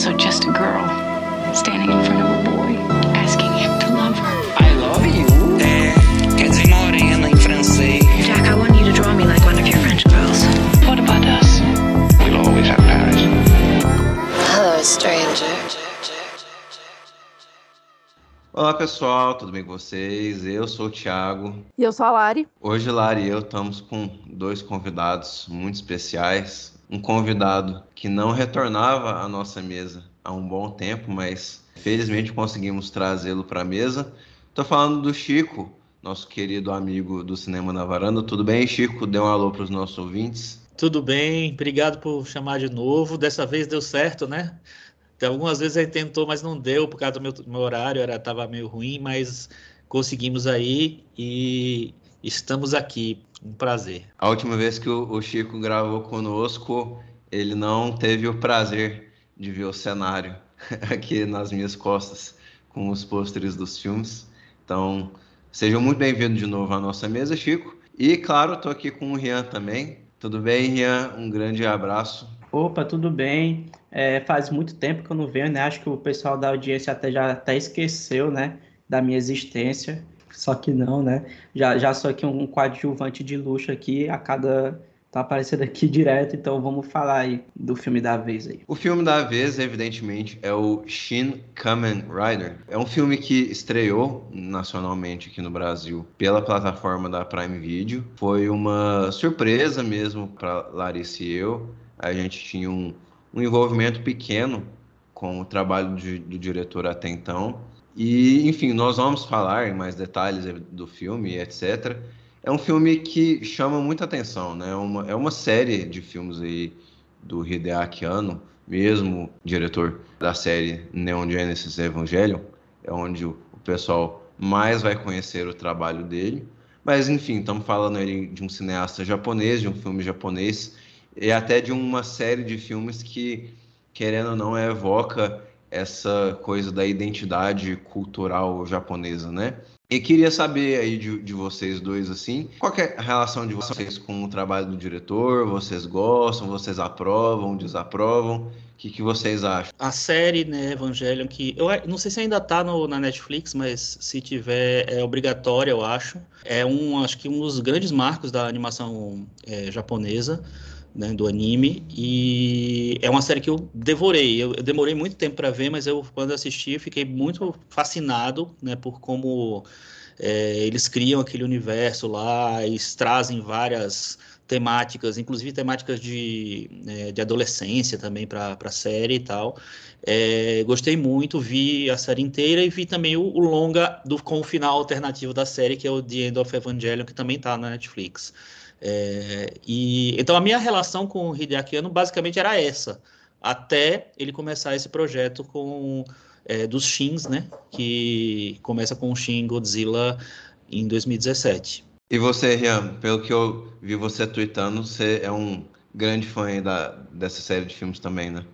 also just a girl standing in front of a boy, asking him to love her. I love you. É, quer dizer morena em francês. Jack, I want you to draw me like one of your French girls. What about us? We'll always have Paris. Hello, stranger. Olá pessoal, tudo bem com vocês? Eu sou o Thiago. E eu sou a Lari. Hoje Lari e eu estamos com dois convidados muito especiais. Um convidado que não retornava à nossa mesa há um bom tempo, mas felizmente conseguimos trazê-lo para a mesa. Estou falando do Chico, nosso querido amigo do Cinema na Varanda. Tudo bem, Chico? Dê um alô para os nossos ouvintes. Tudo bem, obrigado por chamar de novo. Dessa vez deu certo, né? Então, algumas vezes gente tentou, mas não deu por causa do meu, meu horário, era tava meio ruim, mas conseguimos aí e estamos aqui. Um prazer. A última vez que o, Chico gravou conosco, ele não teve o prazer de ver o cenário aqui nas minhas costas com os pôsteres dos filmes. Então, sejam muito bem-vindos de novo à nossa mesa, Chico. E, claro, estou aqui com o Rian também. Tudo bem, Rian? Um grande abraço. Opa, tudo bem? É, faz muito tempo que eu não venho, né? Acho que o pessoal da audiência até já até esqueceu, né? Da minha existência. Só que não, né? Já, já sou aqui um coadjuvante de luxo aqui, a cada tá aparecendo aqui direto, então vamos falar aí do filme da vez aí. O filme da vez, evidentemente, é o Shin Kamen Rider. É um filme que estreou nacionalmente aqui no Brasil pela plataforma da Prime Video. Foi uma surpresa mesmo para Larissa e eu. A gente tinha um, um envolvimento pequeno com o trabalho de, do diretor até então. E, enfim, nós vamos falar em mais detalhes do filme, etc. É um filme que chama muita atenção, né? É uma, é uma série de filmes aí do Hideaki Anno, mesmo diretor da série Neon Genesis Evangelion, é onde o, pessoal mais vai conhecer o trabalho dele. Mas, enfim, estamos falando aí de um cineasta japonês, de um filme japonês, e até de uma série de filmes que, querendo ou não, evoca essa coisa da identidade cultural japonesa, né? E queria saber aí de, de, vocês dois, assim, qual é a relação de vocês com o trabalho do diretor? Vocês gostam, vocês aprovam, desaprovam? O que, que vocês acham? A série, né, Evangelion, que eu não sei se ainda tá no, na Netflix, mas se tiver, é obrigatória, eu acho. É um, acho que um dos grandes marcos da animação é, japonesa né, do anime e é uma série que eu devorei. Eu, eu demorei muito tempo para ver, mas eu quando assisti fiquei muito fascinado, né, por como é, eles criam aquele universo lá, eles trazem várias temáticas, inclusive temáticas de, é, de adolescência também para a série e tal. É, gostei muito, vi a série inteira e vi também o, o, longa do, com o final alternativo da série, que é o The End of Evangelion, que também está na Netflix. É, e então a minha relação com o Hideaki Anno basicamente era essa, até ele começar esse projeto com é, dos Shins, né? Que começa com o Shin Godzilla em 2017. E você, Rian, pelo que eu vi você tweetando, você é um grande fã da, dessa série de filmes também, né?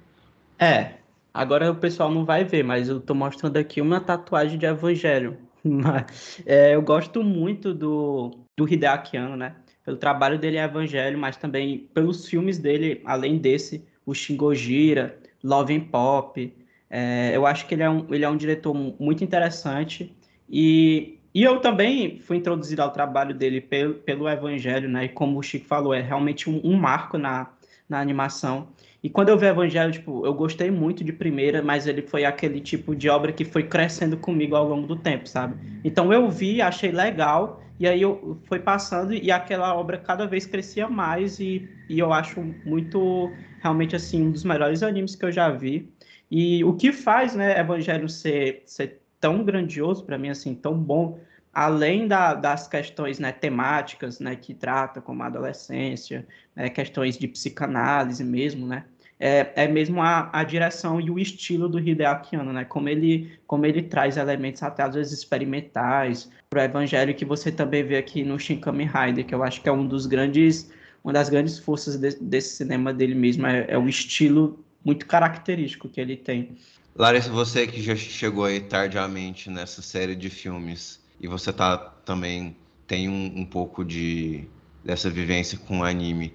É. Agora o pessoal não vai ver, mas eu tô mostrando aqui uma tatuagem de Evangelho. é, eu gosto muito do, do Hideaki Anno, né? Pelo trabalho dele em Evangelho, mas também pelos filmes dele, além desse, o Shingojira, Love and Pop. É, eu acho que ele é, um, ele é um diretor muito interessante e, e eu também fui introduzido ao trabalho dele pelo, pelo Evangelho, né? E como o Chico falou, é realmente um, um marco na, na animação. E quando eu vi Evangelho, tipo, eu gostei muito de primeira, mas ele foi aquele tipo de obra que foi crescendo comigo ao longo do tempo, sabe? Então eu vi, achei legal, e aí eu foi passando e aquela obra cada vez crescia mais e, e eu acho muito realmente assim um dos melhores animes que eu já vi. E o que faz, né, Evangelho ser, ser tão grandioso para mim assim, tão bom, além da, das questões né, temáticas, né, que trata como a adolescência, né, questões de psicanálise mesmo, né, é, é mesmo a, a direção e o estilo do Hideaki Anno, né? Como ele, como ele traz elementos até às vezes experimentais para o evangelho que você também vê aqui no Shin Kamen Rider, que eu acho que é um dos grandes, uma das grandes forças de, desse cinema dele mesmo, é, é o estilo muito característico que ele tem. Larissa, você que já chegou aí tardiamente nessa série de filmes e você tá também tem um, um pouco de dessa vivência com anime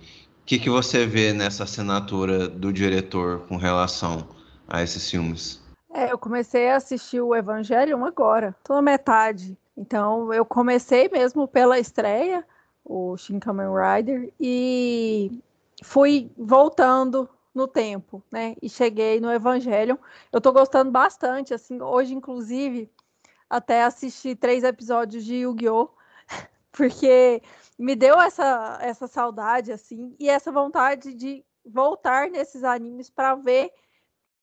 que, que você vê nessa assinatura do diretor com relação a esses filmes? É, eu comecei a assistir o Evangelion agora, tô na metade. Então, eu comecei mesmo pela estreia, o Shin Kamen Rider, e fui voltando no tempo, né? E cheguei no Evangelion. Eu tô gostando bastante, assim, hoje, inclusive, até assisti três episódios de Yu-Gi-Oh! Porque me deu essa, essa saudade, assim, e essa vontade de voltar nesses animes para ver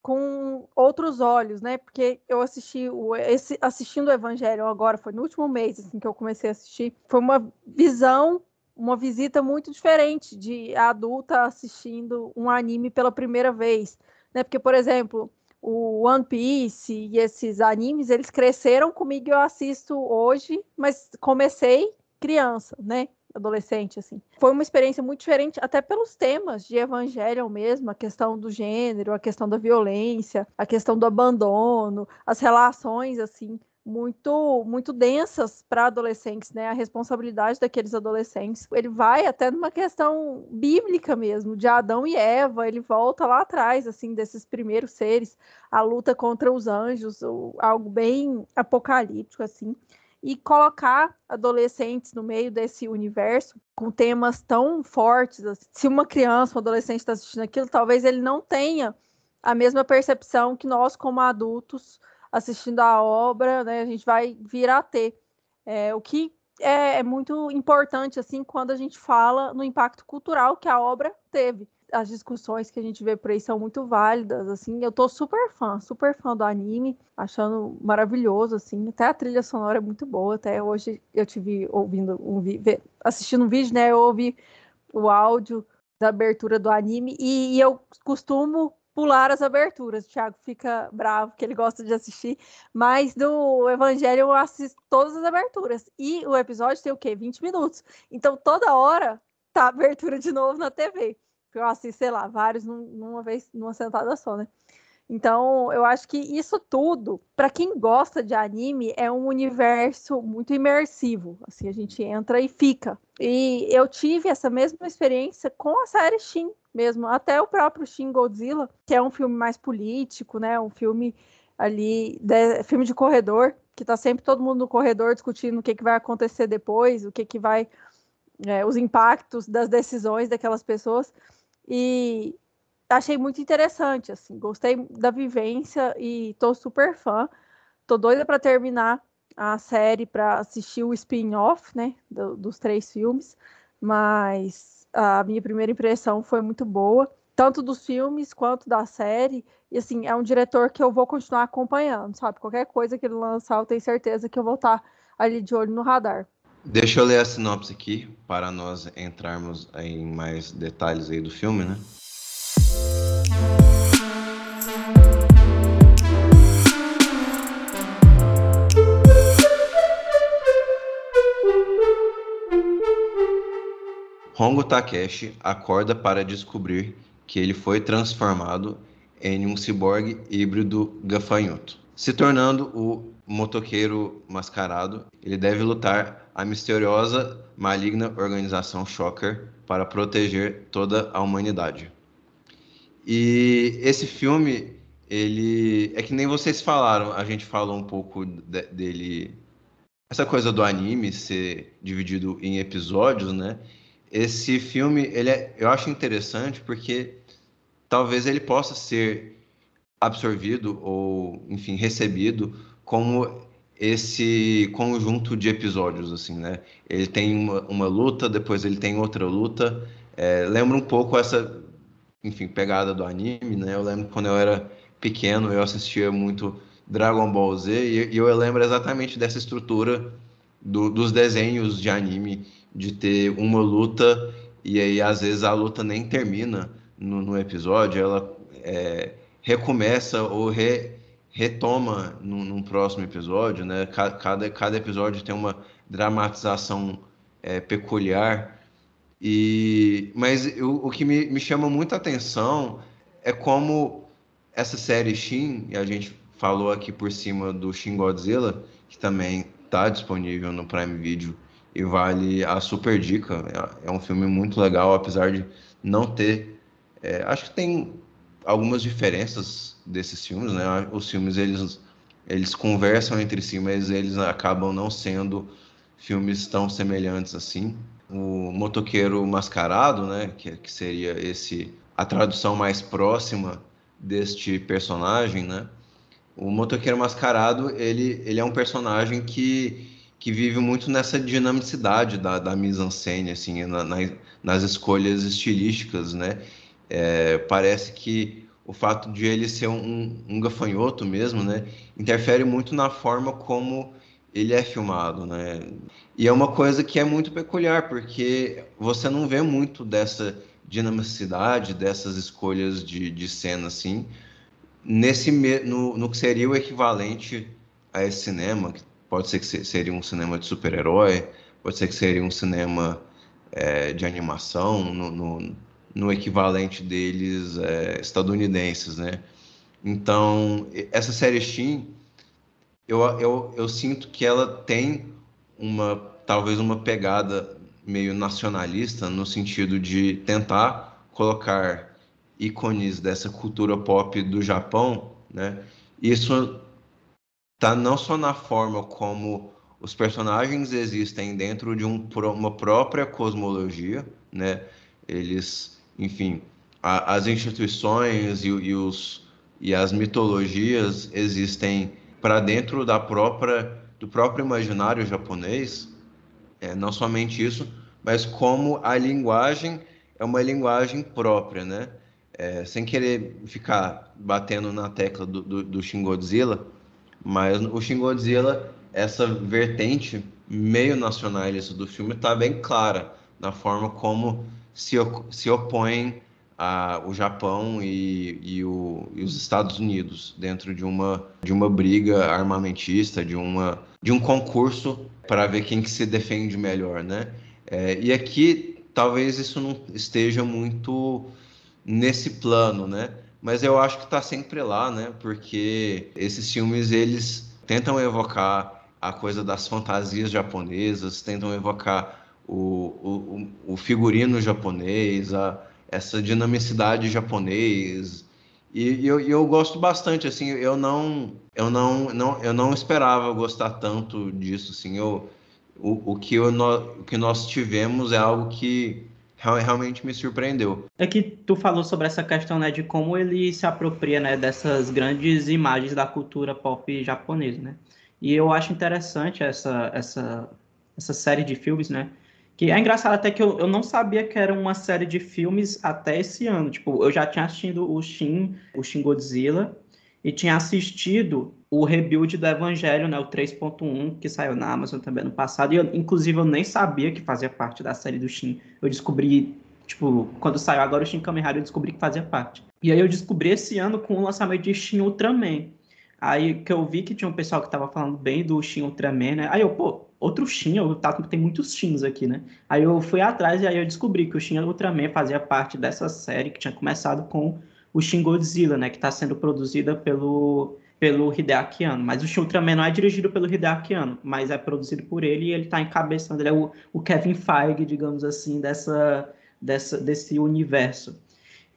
com outros olhos, né? Porque eu assisti o esse assistindo o Evangelho agora foi no último mês assim que eu comecei a assistir, foi uma visão, uma visita muito diferente de adulta assistindo um anime pela primeira vez, né? Porque por exemplo, o One Piece e esses animes, eles cresceram comigo, eu assisto hoje, mas comecei criança, né? adolescente, assim. Foi uma experiência muito diferente, até pelos temas de Evangelho mesmo, a questão do gênero, a questão da violência, a questão do abandono, as relações, assim, muito muito densas para adolescentes, né? A responsabilidade daqueles adolescentes. Ele vai até numa questão bíblica mesmo, de Adão e Eva, ele volta lá atrás assim desses primeiros seres, a luta contra os anjos, algo bem apocalíptico assim e colocar adolescentes no meio desse universo com temas tão fortes. Assim. Se uma criança, um adolescente está assistindo aquilo, talvez ele não tenha a mesma percepção que nós, como adultos, assistindo a obra, né, a gente vai vir a ter. É, o que é, é muito importante assim quando a gente fala no impacto cultural que a obra teve as discussões que a gente vê por aí são muito válidas, assim. Eu tô super fã, super fã do anime, achando maravilhoso, assim. Até a trilha sonora é muito boa. Até hoje eu tive ouvindo um assistindo um vídeo, né? Eu ouvi o áudio da abertura do anime e, e eu costumo pular as aberturas. O Thiago fica bravo que ele gosta de assistir, mas do Evangelho eu assisto todas as aberturas. E o episódio tem o quê? 20 minutos. Então toda hora tá abertura de novo na TV eu assisto, sei lá, vários numa vez, numa sentada só, né? Então, eu acho que isso tudo, para quem gosta de anime, é um universo muito imersivo. Assim, a gente entra e fica. E eu tive essa mesma experiência com a série Shin mesmo, até o próprio Shin Godzilla, que é um filme mais político, né? Um filme ali, de, filme de corredor, que tá sempre todo mundo no corredor discutindo o que, que vai acontecer depois, o que, que vai. É, os impactos das decisões daquelas pessoas. E achei muito interessante, assim, gostei da vivência e tô super fã. Tô doida para terminar a série para assistir o spin-off, né, do, dos três filmes, mas a minha primeira impressão foi muito boa, tanto dos filmes quanto da série. E assim, é um diretor que eu vou continuar acompanhando, sabe? Qualquer coisa que ele lançar, eu tenho certeza que eu vou estar ali de olho no radar. Deixa eu ler a sinopse aqui para nós entrarmos em mais detalhes aí do filme, né? Hongo Takeshi acorda para descobrir que ele foi transformado em um ciborgue híbrido gafanhoto, se tornando o motoqueiro mascarado. Ele deve lutar a misteriosa, maligna organização Shocker para proteger toda a humanidade. E esse filme, ele é que nem vocês falaram, a gente falou um pouco de, dele, essa coisa do anime ser dividido em episódios, né? Esse filme, ele é, eu acho interessante porque talvez ele possa ser absorvido ou, enfim, recebido como esse conjunto de episódios, assim, né? Ele tem uma, uma luta, depois ele tem outra luta. É, lembra um pouco essa, enfim, pegada do anime, né? Eu lembro quando eu era pequeno, eu assistia muito Dragon Ball Z e, e eu lembro exatamente dessa estrutura do, dos desenhos de anime, de ter uma luta e aí às vezes a luta nem termina no, no episódio, ela é, recomeça ou re, retoma num, num, próximo episódio, né? Cada, cada episódio tem uma dramatização é, peculiar. E, mas o, o que me, me chama muita atenção é como essa série Shin, e a gente falou aqui por cima do Shin Godzilla, que também está disponível no Prime Video e vale a super dica. É, é um filme muito legal, apesar de não ter. É, acho que tem algumas diferenças desses filmes, né? Os filmes eles eles conversam entre si, mas eles acabam não sendo filmes tão semelhantes assim. O Motoqueiro Mascarado, né, que, que seria esse a tradução mais próxima deste personagem, né? O Motoqueiro Mascarado, ele, ele é um personagem que, que vive muito nessa dinamicidade da, da mise-en-scène, assim, na, na, nas escolhas estilísticas, né? É, parece que o fato de ele ser um, um gafanhoto mesmo, né, interfere muito na forma como ele é filmado, né? E é uma coisa que é muito peculiar, porque você não vê muito dessa dinamicidade, dessas escolhas de, de cena, assim, nesse no, no que seria o equivalente a esse cinema, que pode ser que seria um cinema de super-herói, pode ser que seria um cinema é, de animação, no, no, no equivalente deles é, estadunidenses, né? Então, essa série Steam, eu, eu, eu sinto que ela tem uma, talvez uma pegada meio nacionalista, no sentido de tentar colocar ícones dessa cultura pop do Japão, né? Isso tá não só na forma como os personagens existem dentro de um, uma própria cosmologia, né? Eles enfim, a, as instituições e, e, os, e as mitologias existem para dentro da própria do próprio imaginário japonês, é, não somente isso, mas como a linguagem é uma linguagem própria, né? É, sem querer ficar batendo na tecla do, do, do Shin Godzilla, mas o Shin Godzilla, essa vertente meio nacionalista do filme está bem clara na forma como se, se opõem ao Japão e, e, o, e, os Estados Unidos dentro de uma, de uma briga armamentista, de, uma, de um concurso para ver quem que se defende melhor, né? É, e aqui talvez isso não esteja muito nesse plano, né? Mas eu acho que está sempre lá, né? Porque esses filmes eles tentam evocar a coisa das fantasias japonesas, tentam evocar o, o, o figurino japonês, a, essa dinamicidade japonês. E, e eu, eu, gosto bastante, assim, eu não, eu não, não, eu não esperava gostar tanto disso, assim, eu, o, o, que eu, o que nós tivemos é algo que realmente me surpreendeu. É que tu falou sobre essa questão, né, de como ele se apropria, né, dessas grandes imagens da cultura pop japonesa, né? E eu acho interessante essa, essa, essa série de filmes, né, que é engraçado até que eu, eu não sabia que era uma série de filmes até esse ano. Tipo, eu já tinha assistido o Shin, o Shin Godzilla, e tinha assistido o rebuild do Evangelho, né, o 3.1, que saiu na Amazon também no passado. E eu, inclusive, eu nem sabia que fazia parte da série do Shin. Eu descobri, tipo, quando saiu agora o Shin Kamen Rider, eu descobri que fazia parte. E aí eu descobri esse ano com o lançamento de Shin Ultraman. Aí que eu vi que tinha um pessoal que tava falando bem do Shin Ultraman, né? Aí eu, pô, outro Shin, eu tava, tem muitos Shins aqui, né? Aí eu fui atrás e aí eu descobri que o Shin Ultraman fazia parte dessa série que tinha começado com o Shin Godzilla, né? Que tá sendo produzida pelo, pelo Hideaki Anno. Mas o Shin Ultraman não é dirigido pelo Hideaki Anno, mas é produzido por ele e ele tá encabeçando, ele é o, o Kevin Feige, digamos assim, dessa, dessa, desse universo.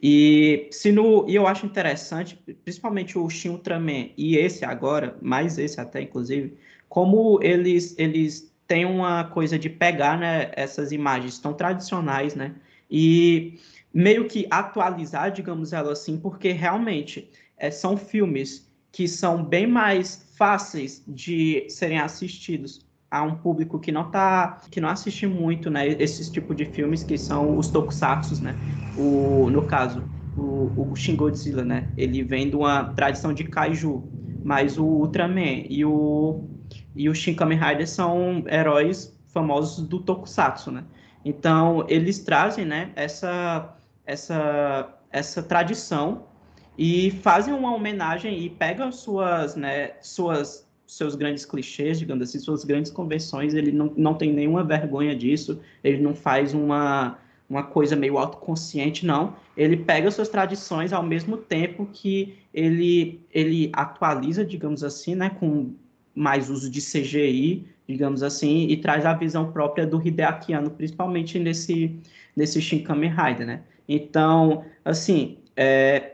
E, se no, e eu acho interessante, principalmente o Shin Ultraman e esse agora, mais esse até, inclusive, como eles, eles têm uma coisa de pegar né, essas imagens tão tradicionais, né? E meio que atualizar, digamos ela assim, porque realmente é, são filmes que são bem mais fáceis de serem assistidos a um público que não tá que não assiste muito né esses tipos de filmes que são os tokusatsu né? O no caso o, o Shin Godzilla né? Ele vem de uma tradição de kaiju mas o Ultraman e o e o Shin Kamen Rider são heróis famosos do tokusatsu né? Então eles trazem né essa essa essa tradição e fazem uma homenagem e pegam suas né suas seus grandes clichês, digamos assim, suas grandes convenções, ele não, não tem nenhuma vergonha disso, ele não faz uma, uma coisa meio autoconsciente, não. Ele pega suas tradições ao mesmo tempo que ele, ele atualiza, digamos assim, né, com mais uso de CGI, digamos assim, e traz a visão própria do Hideaki Anno, principalmente nesse, nesse Shin Kamen Rider, né? Então, assim, é,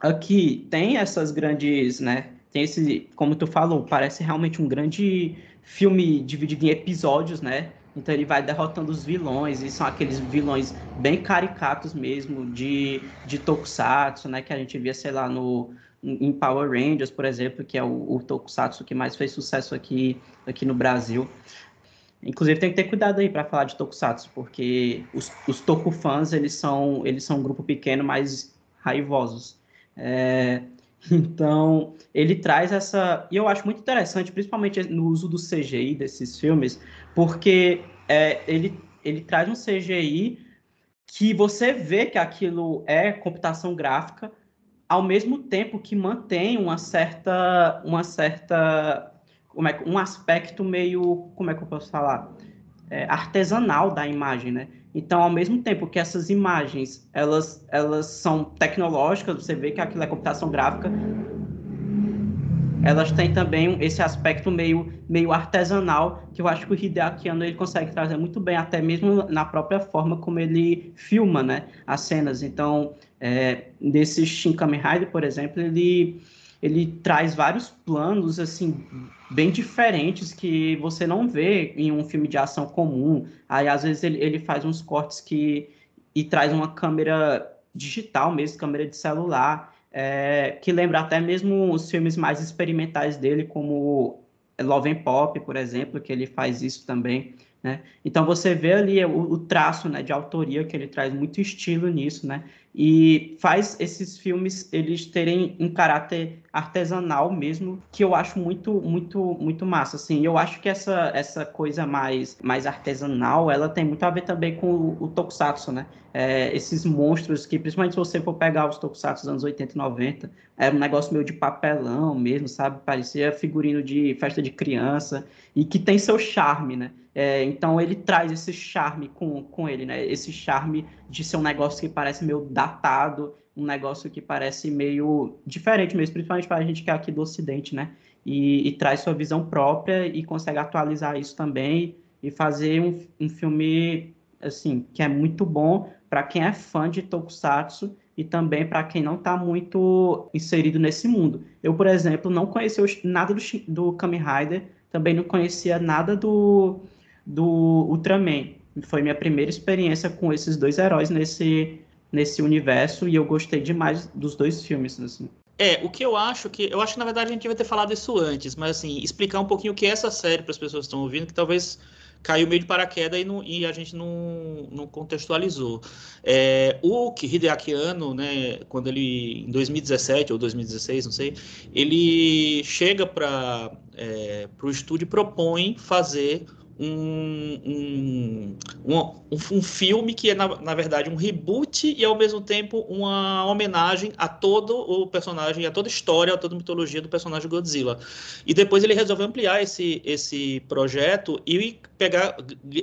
aqui tem essas grandes, né? Tem esse, como tu falou, parece realmente um grande filme dividido em episódios, né? Então ele vai derrotando os vilões, e são aqueles vilões bem caricatos mesmo, de, de Tokusatsu, né? Que a gente via, sei lá, no, em Power Rangers, por exemplo, que é o, o Tokusatsu que mais fez sucesso aqui, aqui no Brasil. Inclusive tem que ter cuidado aí para falar de Tokusatsu, porque os, os Tokufans, eles são, eles são um grupo pequeno, mas raivosos. É, então, ele traz essa. E eu acho muito interessante, principalmente no uso do CGI desses filmes, porque é, ele, ele traz um CGI que você vê que aquilo é computação gráfica, ao mesmo tempo que mantém uma certa. Uma certa como é, um aspecto meio. Como é que eu posso falar? É, artesanal da imagem, né? Então, ao mesmo tempo que essas imagens elas, elas são tecnológicas, você vê que aquilo é computação gráfica, elas têm também esse aspecto meio, meio artesanal que eu acho que o Hideaki ele consegue trazer muito bem, até mesmo na própria forma como ele filma né, as cenas. Então, é, nesse Shin Kamen Rider, por exemplo, ele, ele traz vários planos assim bem diferentes que você não vê em um filme de ação comum. Aí, às vezes, ele, ele faz uns cortes que e traz uma câmera digital mesmo, câmera de celular, é, que lembra até mesmo os filmes mais experimentais dele, como Love and Pop, por exemplo, que ele faz isso também. Né? Então você vê ali o, o, traço né, de autoria que ele traz muito estilo nisso, né? E faz esses filmes eles terem um caráter artesanal mesmo, que eu acho muito muito muito massa, assim. Eu acho que essa essa coisa mais mais artesanal, ela tem muito a ver também com o, o Tokusatsu, né? É, esses monstros que, principalmente se você for pegar os Tokusatsu dos anos 80 e 90, era um negócio meio de papelão mesmo, sabe? Parecia figurino de festa de criança e que tem seu charme, né? É, então ele traz esse charme com, com ele, né? Esse charme de ser um negócio que parece meio datado, um negócio que parece meio diferente mesmo, principalmente para a gente que é aqui do Ocidente, né? E, e, traz sua visão própria e consegue atualizar isso também e fazer um, um filme assim que é muito bom para quem é fã de Tokusatsu e também para quem não está muito inserido nesse mundo. Eu, por exemplo, não conhecia nada do, do Kamen Rider, também não conhecia nada do do Ultraman. Foi minha primeira experiência com esses dois heróis nesse, nesse universo e eu gostei demais dos dois filmes. Assim. É, o que eu acho que. Eu acho que na verdade a gente vai ter falado isso antes, mas assim, explicar um pouquinho o que é essa série para as pessoas que estão ouvindo, que talvez caiu meio de paraquedas e, não, e a gente não, não contextualizou. É, o Hideaki Anno, né, quando ele, em 2017 ou 2016, não sei, ele chega para é, o estúdio e propõe fazer um, um, um, um, filme que é, na, na verdade, um reboot e, ao mesmo tempo, uma homenagem a todo o personagem, a toda a história, a toda a mitologia do personagem Godzilla. E depois ele resolveu ampliar esse, esse projeto e pegar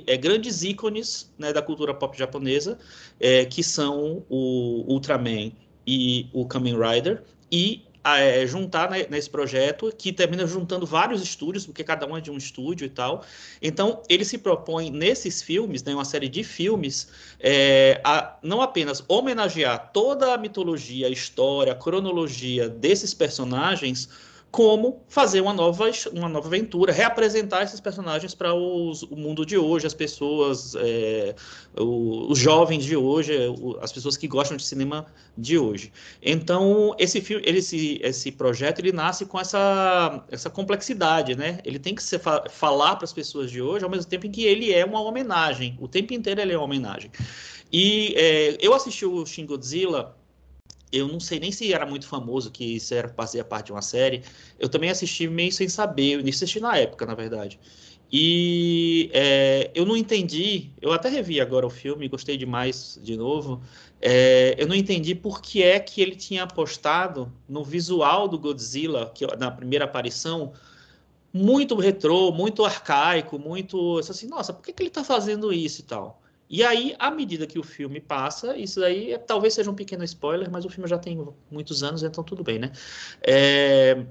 é, grandes ícones né, da cultura pop japonesa, é, que são o Ultraman e o Kamen Rider, e é, juntar né, nesse projeto, que termina juntando vários estúdios, porque cada um é de um estúdio e tal. Então, ele se propõe nesses filmes, né, uma série de filmes, é, a não apenas homenagear toda a mitologia, a história, a cronologia desses personagens, como fazer uma nova, uma nova aventura, reapresentar esses personagens para o mundo de hoje, as pessoas, é, o, os jovens de hoje, o, as pessoas que gostam de cinema de hoje. Então, esse filme, esse, esse projeto, ele nasce com essa, essa complexidade, né? Ele tem que ser, falar para as pessoas de hoje, ao mesmo tempo em que ele é uma homenagem. O tempo inteiro ele é uma homenagem. E é, eu assisti o Shin Godzilla eu não sei nem se era muito famoso, que isso era fazia parte de uma série. Eu também assisti meio sem saber, eu assisti na época, na verdade. E é, eu não entendi, eu até revi agora o filme, gostei demais de novo. É, eu não entendi por que é que ele tinha apostado no visual do Godzilla, que na primeira aparição, muito retrô, muito arcaico, muito assim, nossa, por que, que ele está fazendo isso e tal? E aí, à medida que o filme passa, isso aí é, talvez seja um pequeno spoiler, mas o filme já tem muitos anos, então tudo bem, né? É,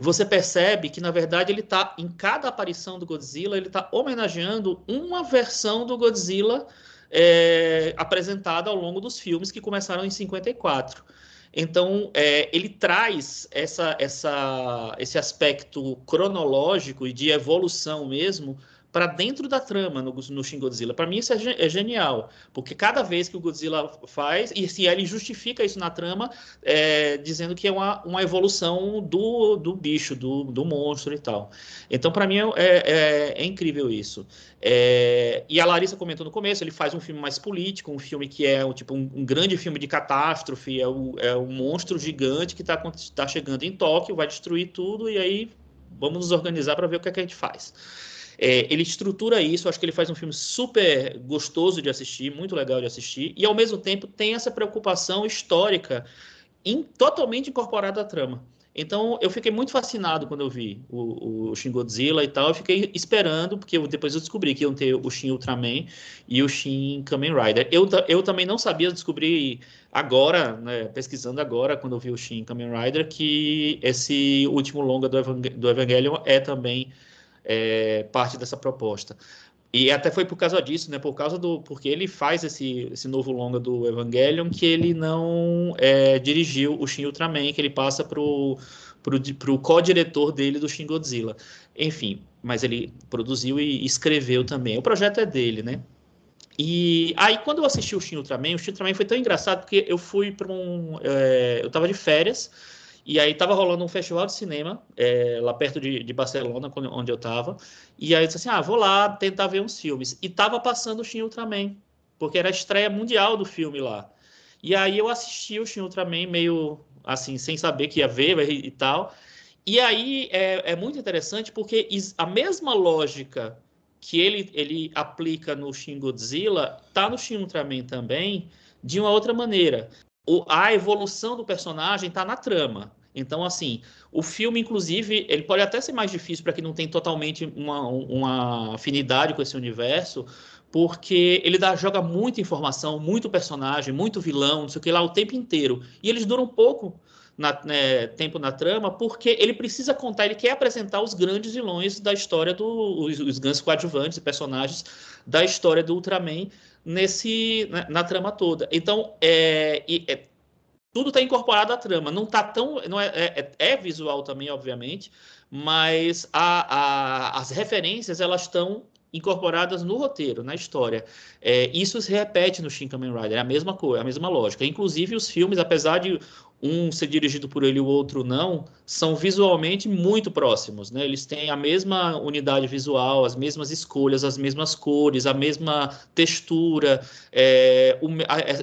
você percebe que, na verdade, ele está, em cada aparição do Godzilla, ele está homenageando uma versão do Godzilla é, apresentada ao longo dos filmes que começaram em 54. Então, é, ele traz essa, essa, esse aspecto cronológico e de evolução mesmo para dentro da trama no, no Shin Godzilla. Para mim isso é, é, genial, porque cada vez que o Godzilla faz, e se ele justifica isso na trama, é, dizendo que é uma, uma evolução do, do bicho, do, do monstro e tal. Então, para mim, é, é, é, incrível isso. É, e a Larissa comentou no começo, ele faz um filme mais político, um filme que é tipo, um, um grande filme de catástrofe, é o, é um monstro gigante que está tá chegando em Tóquio, vai destruir tudo, e aí vamos nos organizar para ver o que, é que a gente faz. É, ele estrutura isso, acho que ele faz um filme super gostoso de assistir, muito legal de assistir, e ao mesmo tempo tem essa preocupação histórica totalmente incorporada à trama. Então eu fiquei muito fascinado quando eu vi o, o Shin Godzilla e tal. Eu fiquei esperando, porque eu, depois eu descobri que iam ter o Shin Ultraman e o Shin Kamen Rider. Eu, eu também não sabia, descobri agora, né, pesquisando agora, quando eu vi o Shin Kamen Rider, que esse último longa do, Evang do Evangelion é também é, parte dessa proposta. E até foi por causa disso, né? Por causa do. Porque ele faz esse, esse novo longa do Evangelion que ele não é, dirigiu o Shin Ultraman, que ele passa pro, pro, pro co-diretor dele do Shin Godzilla. Enfim, mas ele produziu e escreveu também. O projeto é dele, né? E aí, quando eu assisti o Shin Ultraman, o Shin Ultraman foi tão engraçado porque eu fui para um. É, eu tava de férias e aí tava rolando um festival de cinema é, lá perto de, de, Barcelona, onde eu tava. E aí eu disse assim, ah, vou lá tentar ver uns filmes. E tava passando o Shin Ultraman, porque era a estreia mundial do filme lá. E aí eu assisti o Shin Ultraman meio assim, sem saber que ia ver e tal. E aí é, é muito interessante porque a mesma lógica que ele, ele aplica no Shin Godzilla tá no Shin Ultraman também, de uma outra maneira. O, a evolução do personagem está na trama. Então, assim, o filme, inclusive, ele pode até ser mais difícil para quem não tem totalmente uma, uma afinidade com esse universo, porque ele dá, joga muita informação, muito personagem, muito vilão, não sei o que lá, o tempo inteiro. E eles duram pouco na, né, tempo na trama, porque ele precisa contar, ele quer apresentar os grandes vilões da história do os, os coadjuvantes e personagens da história do Ultraman nesse na, na trama toda. Então, é, é tudo está incorporado à trama. Não tá tão. Não é, é, é visual também, obviamente, mas a, a, as referências elas estão incorporadas no roteiro, na história. É, isso se repete no Shin Kamen Rider, é a mesma coisa, a mesma lógica. Inclusive os filmes, apesar de um ser dirigido por ele e o outro não, são visualmente muito próximos, né? Eles têm a mesma unidade visual, as mesmas escolhas, as mesmas cores, a mesma textura, é, o,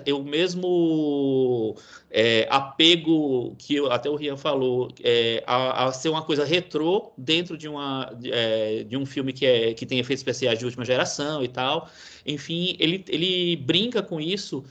é, o mesmo é, apego que até o Rian falou, é, a, a, ser uma coisa retrô dentro de, uma, é, de um filme que, é, que tem efeitos especiais de última geração e tal. Enfim, ele, ele brinca com isso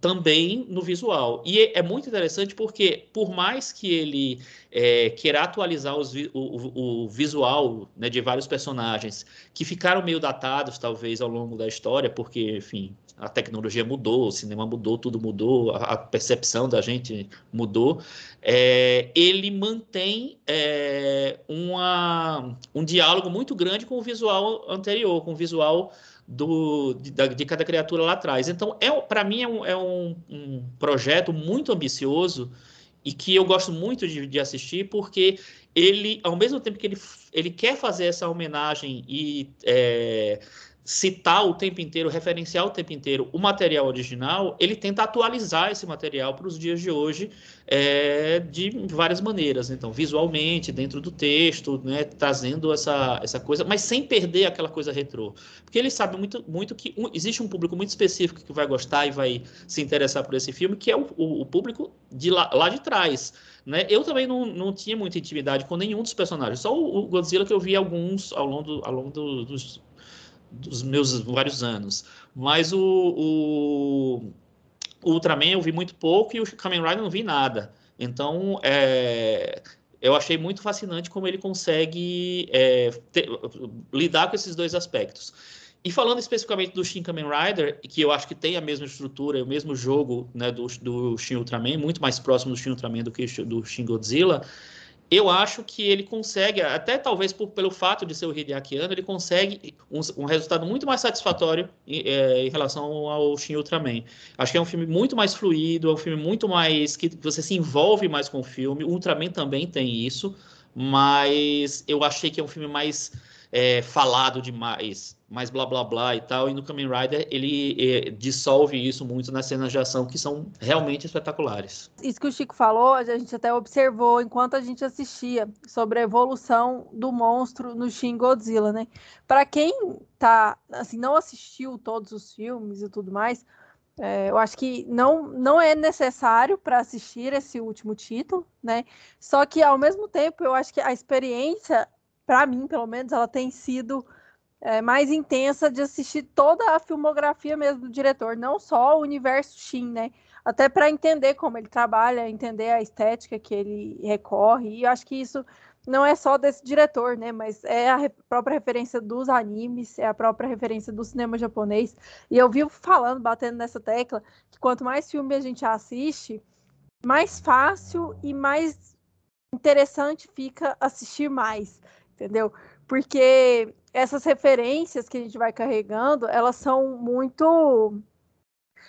também no visual. E é, é muito interessante porque, por mais que ele é, queira atualizar os, o, o, visual né, de vários personagens que ficaram meio datados, talvez, ao longo da história, porque, enfim, a tecnologia mudou, o cinema mudou, tudo mudou, a, a percepção da gente mudou, é, ele mantém é, uma, um diálogo muito grande com o visual anterior, com o visual do, de, de, cada criatura lá atrás. Então, é, para mim, é, um, é um, um, projeto muito ambicioso e que eu gosto muito de, de, assistir, porque ele, ao mesmo tempo que ele, ele quer fazer essa homenagem e é, citar o tempo inteiro, referenciar o tempo inteiro o material original, ele tenta atualizar esse material para os dias de hoje é, de várias maneiras. Então, visualmente, dentro do texto, né, trazendo essa, essa coisa, mas sem perder aquela coisa retrô. Porque ele sabe muito, muito que um, existe um público muito específico que vai gostar e vai se interessar por esse filme, que é o, o, o público de lá, lá de trás. Né? Eu também não, não tinha muita intimidade com nenhum dos personagens, só o, o Godzilla que eu vi alguns ao longo, do, ao longo do, dos dos meus vários anos. Mas o, o, o, Ultraman eu vi muito pouco e o Kamen Rider não vi nada. Então, é, eu achei muito fascinante como ele consegue é, ter, lidar com esses dois aspectos. E falando especificamente do Shin Kamen Rider, que eu acho que tem a mesma estrutura, o mesmo jogo né, do, do Shin Ultraman, muito mais próximo do Shin Ultraman do que do Shin Godzilla, eu acho que ele consegue, até talvez por, pelo fato de ser o Hideaki Anno, ele consegue um, um resultado muito mais satisfatório em, é, em, relação ao Shin Ultraman. Acho que é um filme muito mais fluido, é um filme muito mais que você se envolve mais com o filme. O Ultraman também tem isso, mas eu achei que é um filme mais é, falado demais, mais blá blá blá e tal. E no Kamen Rider ele é, dissolve isso muito nas cenas de ação que são realmente espetaculares. Isso que o Chico falou, a gente até observou enquanto a gente assistia sobre a evolução do monstro no Shin Godzilla, né? Para quem tá assim não assistiu todos os filmes e tudo mais, é, eu acho que não, não é necessário para assistir esse último título, né? Só que ao mesmo tempo eu acho que a experiência para mim, pelo menos, ela tem sido é, mais intensa de assistir toda a filmografia mesmo do diretor, não só o universo Shin, né? Até para entender como ele trabalha, entender a estética que ele recorre. E eu acho que isso não é só desse diretor, né? Mas é a própria referência dos animes, é a própria referência do cinema japonês. E eu vivo falando, batendo nessa tecla, que quanto mais filme a gente assiste, mais fácil e mais interessante fica assistir mais entendeu? Porque essas referências que a gente vai carregando, elas são muito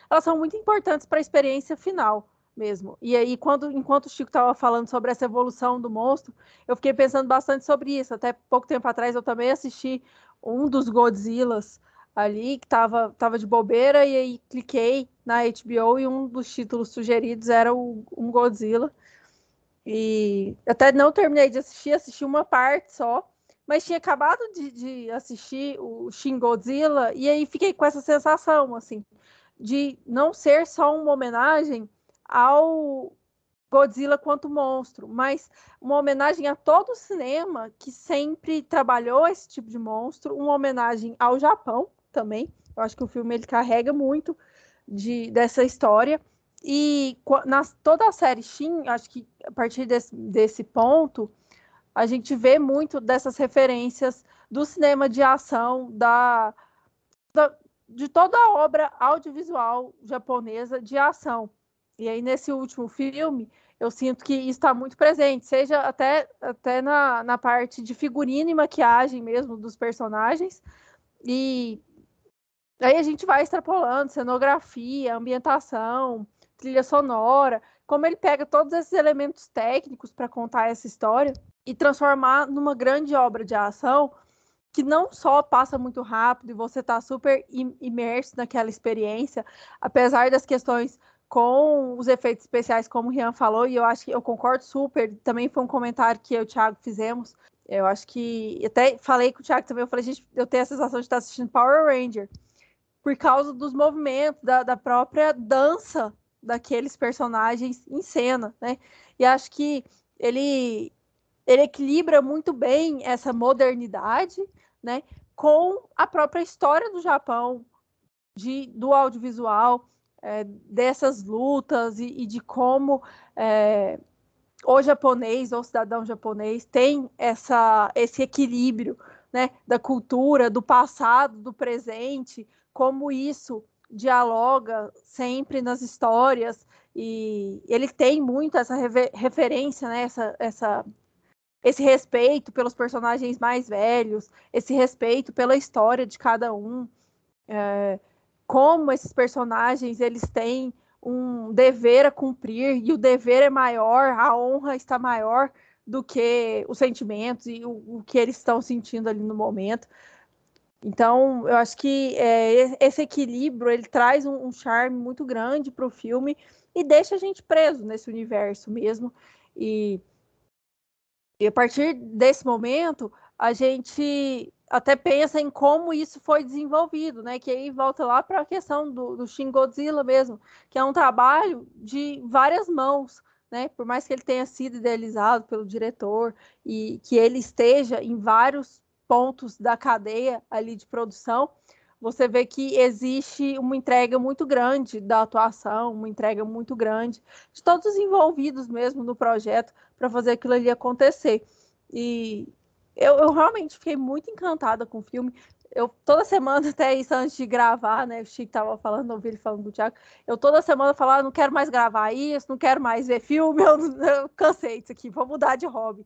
elas são muito importantes para a experiência final mesmo. E aí, quando, enquanto o Chico estava falando sobre essa evolução do monstro, eu fiquei pensando bastante sobre isso. Até pouco tempo atrás eu também assisti um dos Godzillas ali, que estava tava de bobeira, e aí cliquei na HBO e um dos títulos sugeridos era o, um Godzilla. E até não terminei de assistir, assisti uma parte só, mas tinha acabado de, de, assistir o Shin Godzilla e aí fiquei com essa sensação, assim, de não ser só uma homenagem ao Godzilla quanto monstro, mas uma homenagem a todo o cinema que sempre trabalhou esse tipo de monstro, uma homenagem ao Japão também. Eu acho que o filme ele carrega muito de, dessa história e na toda a série Shin, acho que a partir desse, desse ponto, a gente vê muito dessas referências do cinema de ação, da, da, de toda a obra audiovisual japonesa de ação. E aí, nesse último filme, eu sinto que está muito presente, seja até, até na, na parte de figurino e maquiagem mesmo dos personagens. E aí a gente vai extrapolando cenografia, ambientação, trilha sonora, como ele pega todos esses elementos técnicos para contar essa história e transformar numa grande obra de ação que não só passa muito rápido e você está super imerso naquela experiência, apesar das questões com os efeitos especiais, como o Rian falou, e eu acho que eu concordo super, também foi um comentário que eu e o Thiago fizemos, eu acho que, até falei com o Thiago também, eu falei, gente, eu tenho a sensação de estar assistindo Power Ranger, por causa dos movimentos, da, da própria dança daqueles personagens em cena, né? E acho que ele ele equilibra muito bem essa modernidade, né, com a própria história do Japão, de, do audiovisual, é, dessas lutas e, e de como é, o japonês ou cidadão japonês tem essa, esse equilíbrio né, da cultura, do passado, do presente, como isso dialoga sempre nas histórias e ele tem muito essa referência, né? Essa, essa, esse respeito pelos personagens mais velhos, esse respeito pela história de cada um, é, como esses personagens eles têm um dever a cumprir e o dever é maior, a honra está maior do que os sentimentos e o, o que eles estão sentindo ali no momento. Então, eu acho que é, esse equilíbrio ele traz um, um charme muito grande para o filme e deixa a gente preso nesse universo mesmo. E, e a partir desse momento, a gente até pensa em como isso foi desenvolvido, né? Que aí volta lá para a questão do, do Shin Godzilla mesmo, que é um trabalho de várias mãos, né? Por mais que ele tenha sido idealizado pelo diretor e que ele esteja em vários pontos da cadeia ali de produção, você vê que existe uma entrega muito grande da atuação, uma entrega muito grande de todos os envolvidos mesmo no projeto para fazer aquilo ali acontecer. E eu, eu, realmente fiquei muito encantada com o filme. eu toda semana, até isso antes de gravar, né? O Chico tava falando, ouvi ele falando do Thiago. Eu toda semana falava, não quero mais gravar isso, não quero mais ver filme, eu, eu cansei disso aqui, vou mudar de hobby.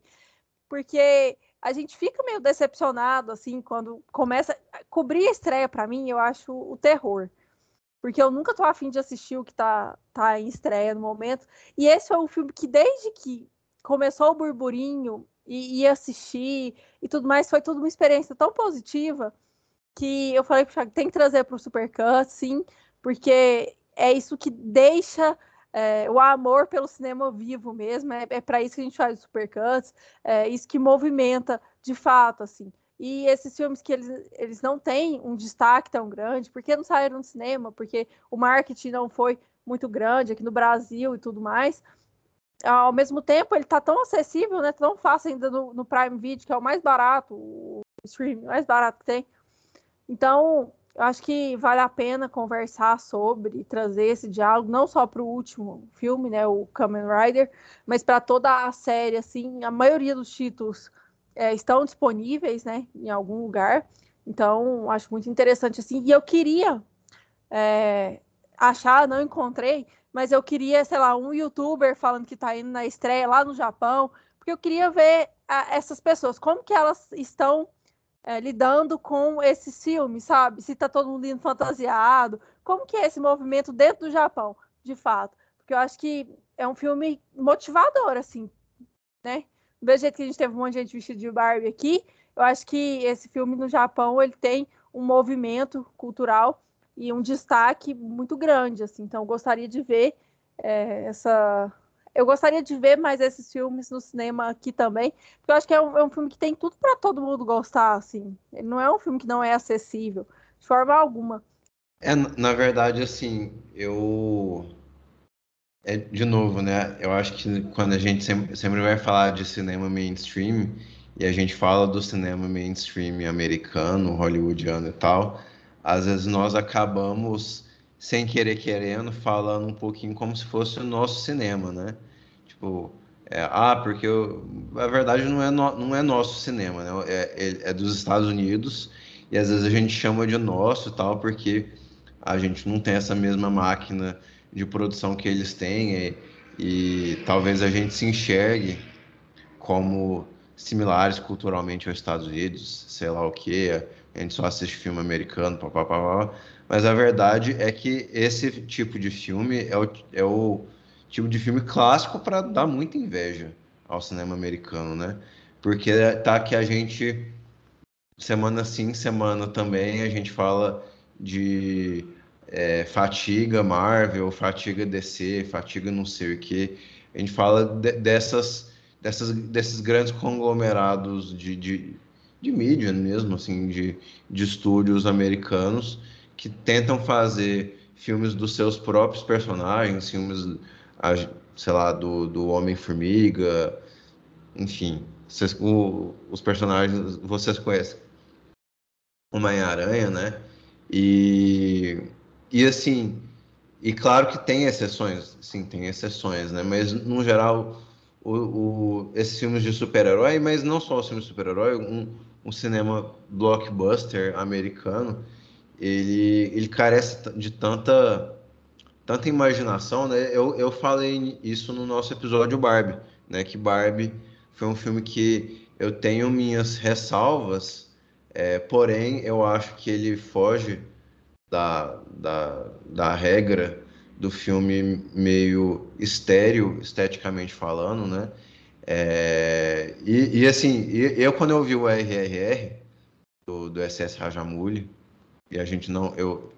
Porque a gente fica meio decepcionado, assim, quando começa. Cobrir a estreia, para mim, eu acho o terror. Porque eu nunca tô afim de assistir o que tá, tá em estreia no momento. E esse foi um filme que, desde que começou o burburinho e ia assistir e tudo mais, foi tudo uma experiência tão positiva que eu falei pro Thiago, tem que trazer para o Supercut, sim, porque é isso que deixa é, o amor pelo cinema vivo mesmo, é, é para isso que a gente faz o Supercuts, é isso que movimenta de fato, assim. E esses filmes que eles, eles não têm um destaque tão grande, porque não saíram no cinema, porque o marketing não foi muito grande aqui no Brasil e tudo mais, ao mesmo tempo ele está tão acessível, né, tão fácil ainda no, no Prime Video, que é o mais barato, o streaming mais barato que tem, então, eu acho que vale a pena conversar sobre, trazer esse diálogo, não só para o último filme, né, o Kamen Rider, mas para toda a série, assim, a maioria dos títulos é, estão disponíveis, né, em algum lugar, então acho muito interessante, assim, e eu queria é, achar, não encontrei, mas eu queria, sei lá, um youtuber falando que está indo na estreia lá no Japão, porque eu queria ver a, essas pessoas, como que elas estão é, lidando com esse filme, sabe? Se tá todo mundo indo fantasiado, como que é esse movimento dentro do Japão, de fato? Porque eu acho que é um filme motivador, assim, né? Do jeito que a gente teve um monte de gente vestida de Barbie aqui, eu acho que esse filme no Japão, ele tem um movimento cultural e um destaque muito grande, assim. Então, gostaria de ver é, essa eu gostaria de ver mais esses filmes no cinema aqui também, porque eu acho que é um, é um filme que tem tudo para todo mundo gostar, assim. Ele não é um filme que não é acessível, de forma alguma. É, na verdade, assim, eu. É, de novo, né? Eu acho que quando a gente sempre, sempre vai falar de cinema mainstream, e a gente fala do cinema mainstream americano, hollywoodiano e tal, às vezes nós acabamos sem querer querendo, falando um pouquinho como se fosse o nosso cinema, né? Tipo, é, ah, porque eu, a verdade não é, no, não é nosso cinema, né? É, é, é, dos Estados Unidos e às vezes a gente chama de nosso tal, porque a gente não tem essa mesma máquina de produção que eles têm e, e talvez a gente se enxergue como similares culturalmente aos Estados Unidos, sei lá o que, a gente só assiste filme americano, papapá, mas a verdade é que esse tipo de filme é o, é o tipo de filme clássico para dar muita inveja ao cinema americano, né? Porque tá que a gente semana sim, semana também a gente fala de é, fatiga Marvel, fatiga DC, fatiga não sei o que. A gente fala de, dessas, dessas, desses grandes conglomerados de, de, de mídia mesmo, assim, de, de estúdios americanos que tentam fazer filmes dos seus próprios personagens, filmes, sei lá, do, do Homem-Formiga, enfim, vocês, o, os personagens vocês conhecem. Homem-Aranha, né? E, e assim, e claro que tem exceções, sim, tem exceções, né? Mas no geral, o, o, esses filmes de super-herói, mas não só os filmes de super-herói, um, um cinema blockbuster americano ele, ele carece de tanta, tanta imaginação, né? Eu, eu falei isso no nosso episódio Barbie, né? Que Barbie foi um filme que eu tenho minhas ressalvas, é, porém eu acho que ele foge da, da, da regra do filme meio estéreo, esteticamente falando, né? É, e, e, assim, eu quando eu vi o RRR do, do SS Rajamouli, e a gente não eu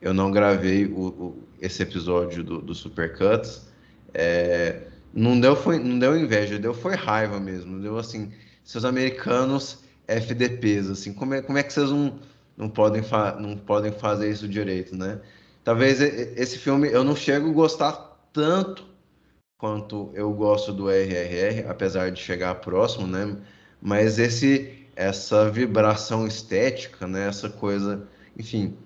eu não gravei o, o esse episódio do, do Supercuts. É, não deu foi não deu inveja deu foi raiva mesmo. Deu assim seus americanos FDPs assim como é como é que vocês não não podem não podem fazer isso direito né? Talvez esse filme eu não chego a gostar tanto quanto eu gosto do RRR apesar de chegar próximo né? Mas esse essa vibração estética né? Essa coisa enfim,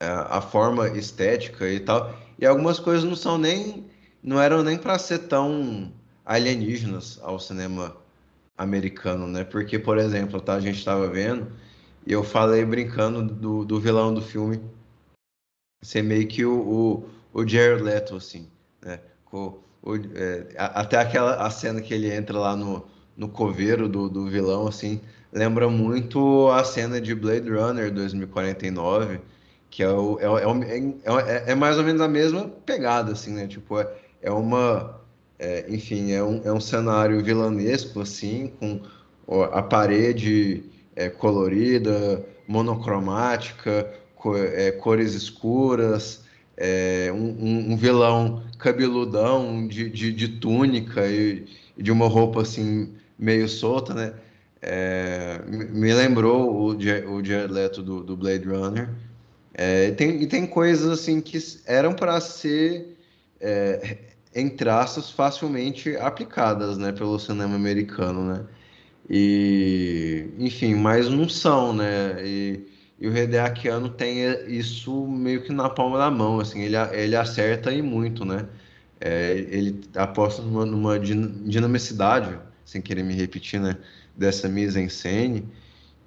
a, é, a forma estética e tal. E algumas coisas não são nem, não eram nem para ser tão alienígenas ao cinema americano, né? Porque, por exemplo, tá, a gente estava vendo E eu falei brincando do, do vilão do filme ser meio que o, o, o Jared Leto, assim, né? O, o, é, até aquela a cena que ele entra lá no, no coveiro do, do vilão, assim, lembra muito a cena de Blade Runner 2049, que é, o, é, é, é, é mais ou menos a mesma pegada, assim, né? Tipo, é, é uma. É, enfim, é um, é um cenário vilanesco, assim, com a parede é, colorida, monocromática, co, é, cores escuras, é, um, um, vilão cabeludão de, de, de túnica e, e, de uma roupa assim meio solta, né? É, me lembrou o, o Jared Leto do, do Blade Runner. É, e, tem, e tem coisas assim que eram para ser é, em traços facilmente aplicadas, né, pelo cinema americano, né? E, enfim, mas não são, né? E, e o Redeakiano tem isso meio que na palma da mão, assim, ele, ele acerta e muito, né? É, ele aposta numa, numa dinamicidade, sem querer me repetir, né? Dessa mise-en-scène,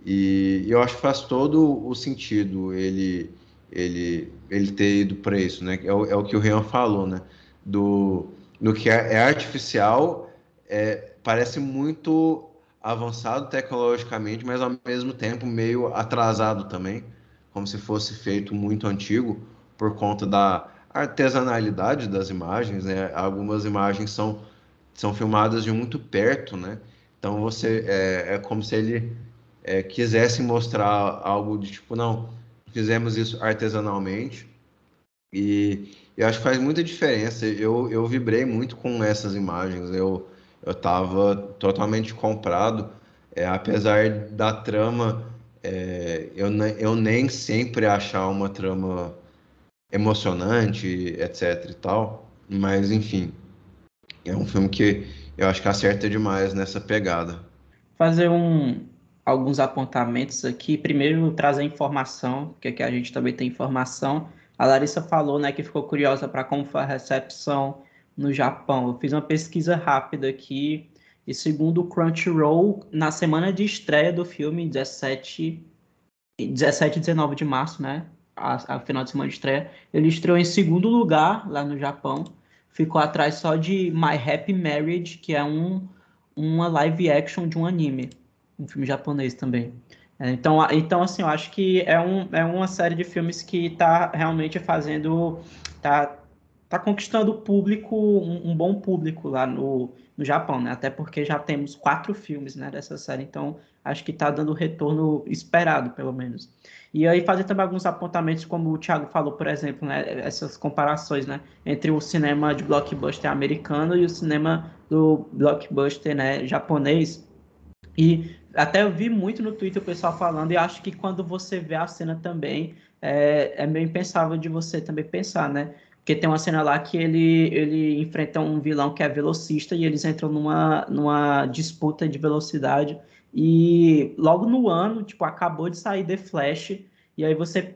e, e eu acho que faz todo o sentido ele, ele, ele ter ido para isso, né? É o, é o que o Rian falou, né? Do, do que é, é artificial, é, parece muito avançado tecnologicamente, mas ao mesmo tempo meio atrasado também, como se fosse feito muito antigo por conta da artesanalidade das imagens, né? Algumas imagens são são filmadas de muito perto, né? Então você é, é como se ele é, quisesse mostrar algo de tipo não fizemos isso artesanalmente e eu acho que faz muita diferença. Eu, eu vibrei muito com essas imagens. Eu eu estava totalmente comprado, é, apesar da trama, é, eu, eu nem sempre achar uma trama emocionante, etc e tal, mas enfim, é um filme que eu acho que acerta demais nessa pegada. Fazer um, alguns apontamentos aqui. Primeiro, trazer informação, porque aqui a gente também tem informação. A Larissa falou né, que ficou curiosa para como foi a recepção no Japão. Eu fiz uma pesquisa rápida aqui e segundo o Crunchyroll, na semana de estreia do filme, 17, 17 e 19 de março, né? A, a, final de semana de estreia, ele estreou em segundo lugar lá no Japão. Ficou atrás só de My Happy Marriage, que é um, uma live action de um anime, um filme japonês também. É, então, então, assim, eu acho que é, um, é uma série de filmes que está realmente fazendo, tá está conquistando o público, um, um, bom público lá no, no Japão, né? Até porque já temos quatro filmes né, dessa série, então acho que está dando o retorno esperado, pelo menos. E aí fazer também alguns apontamentos, como o Thiago falou, por exemplo, né, essas comparações né, entre o cinema de blockbuster americano e o cinema do blockbuster né, japonês. E até eu vi muito no Twitter o pessoal falando, e acho que quando você vê a cena também, é, é meio impensável de você também pensar, né? Porque tem uma cena lá que ele, ele enfrenta um vilão que é velocista e eles entram numa, numa disputa de velocidade. E logo no ano, tipo, acabou de sair The Flash, e aí você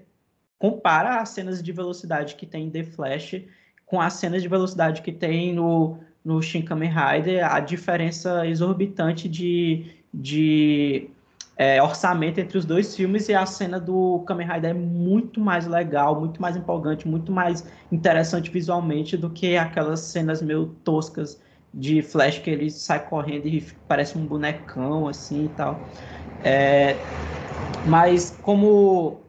compara as cenas de velocidade que tem em The Flash com as cenas de velocidade que tem no, no Shin Kamen Rider, a diferença exorbitante de, de é, orçamento entre os dois filmes e a cena do Kamen Rider é muito mais legal, muito mais empolgante, muito mais interessante visualmente do que aquelas cenas meio toscas de Flash que ele sai correndo e parece um bonecão assim e tal. É, mas como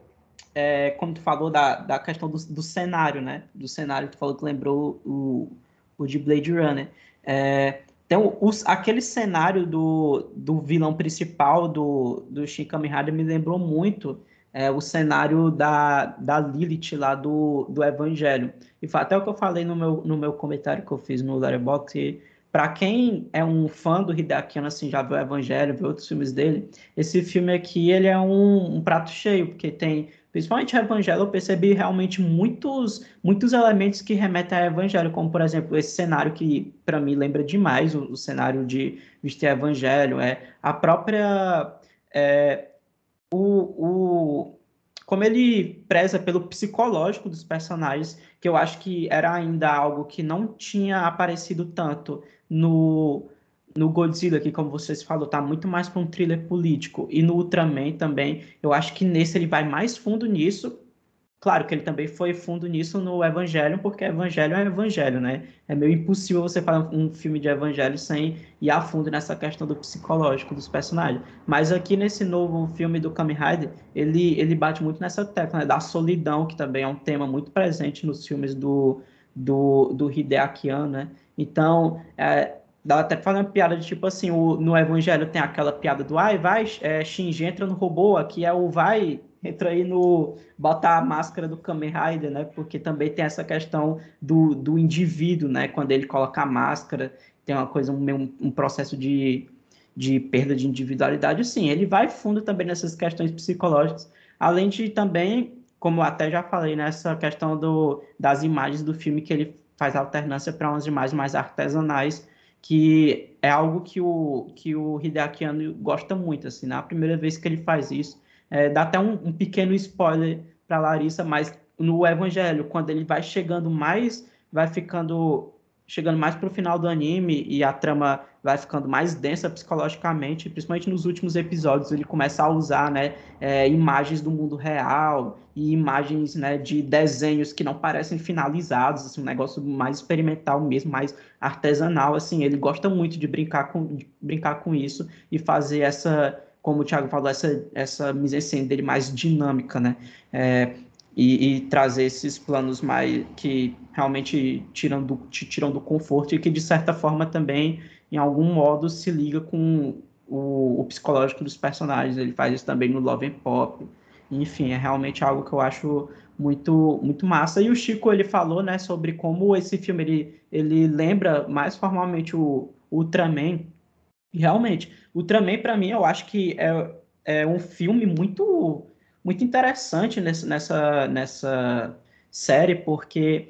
é, como tu falou da, da questão do, do, cenário, né? Do cenário, tu falou que lembrou o, o de Blade Runner. É, então, os, aquele cenário do, do vilão principal do, do Shin Kamen Rider me lembrou muito é, o cenário da, da Lilith lá do, do Evangelho. E até o que eu falei no meu, no meu comentário que eu fiz no Letterboxd. Para quem é um fã do Hideaki Anno, assim, já viu o Evangelho, viu outros filmes dele, esse filme aqui ele é um, um prato cheio, porque tem principalmente Evangelho, eu percebi realmente muitos, muitos elementos que remetem ao Evangelho, como, por exemplo, esse cenário que, para mim, lembra demais o, o, cenário de Vestir Evangelho, é a própria... É, o, o, como ele preza pelo psicológico dos personagens, que eu acho que era ainda algo que não tinha aparecido tanto no no Godzilla, que como vocês falou, tá muito mais para um thriller político, e no Ultraman também, eu acho que nesse ele vai mais fundo nisso, Claro que ele também foi fundo nisso no Evangelho, porque Evangelho é Evangelho, né? É meio impossível você fazer um filme de Evangelho sem ir a fundo nessa questão do psicológico dos personagens. Mas aqui nesse novo filme do Kamen Rider, ele, ele bate muito nessa tecla né? da solidão, que também é um tema muito presente nos filmes do, do, do Hideaki Anno, né? Então, é, dá até pra fazer uma piada de tipo assim, o, no Evangelho tem aquela piada do ai, vai, é, Shinji entra no robô, aqui é o vai entra aí no botar a máscara do Kamen Rider, né? Porque também tem essa questão do, do indivíduo, né? Quando ele coloca a máscara, tem uma coisa, um, um processo de, de perda de individualidade. Sim, ele vai fundo também nessas questões psicológicas, além de também, como até já falei, nessa questão do, das imagens do filme, que ele faz alternância para umas imagens mais artesanais, que é algo que o, que o Hideaki Anno gosta muito, assim, na primeira vez que ele faz isso, é, dá até um, um pequeno spoiler para Larissa, mas no Evangelho, quando ele vai chegando mais, vai ficando chegando mais o final do anime e a trama vai ficando mais densa psicologicamente, principalmente nos últimos episódios, ele começa a usar né, é, imagens do mundo real e imagens né, de desenhos que não parecem finalizados, assim, um negócio mais experimental mesmo, mais artesanal, assim, ele gosta muito de brincar com, de brincar com isso e fazer essa como o Thiago falou, essa, essa mise-en-scène dele mais dinâmica, né? É, e, e, trazer esses planos mais que realmente tiram do, te tiram do conforto e que, de certa forma, também, em algum modo, se liga com o, o psicológico dos personagens. Ele faz isso também no Love and Pop. Enfim, é realmente algo que eu acho muito muito massa. E o Chico, ele falou, né, sobre como esse filme, ele, ele lembra mais formalmente o, o Ultraman, e realmente, Ultraman, para mim, eu acho que é, é um filme muito, muito interessante nessa, nessa, nessa série, porque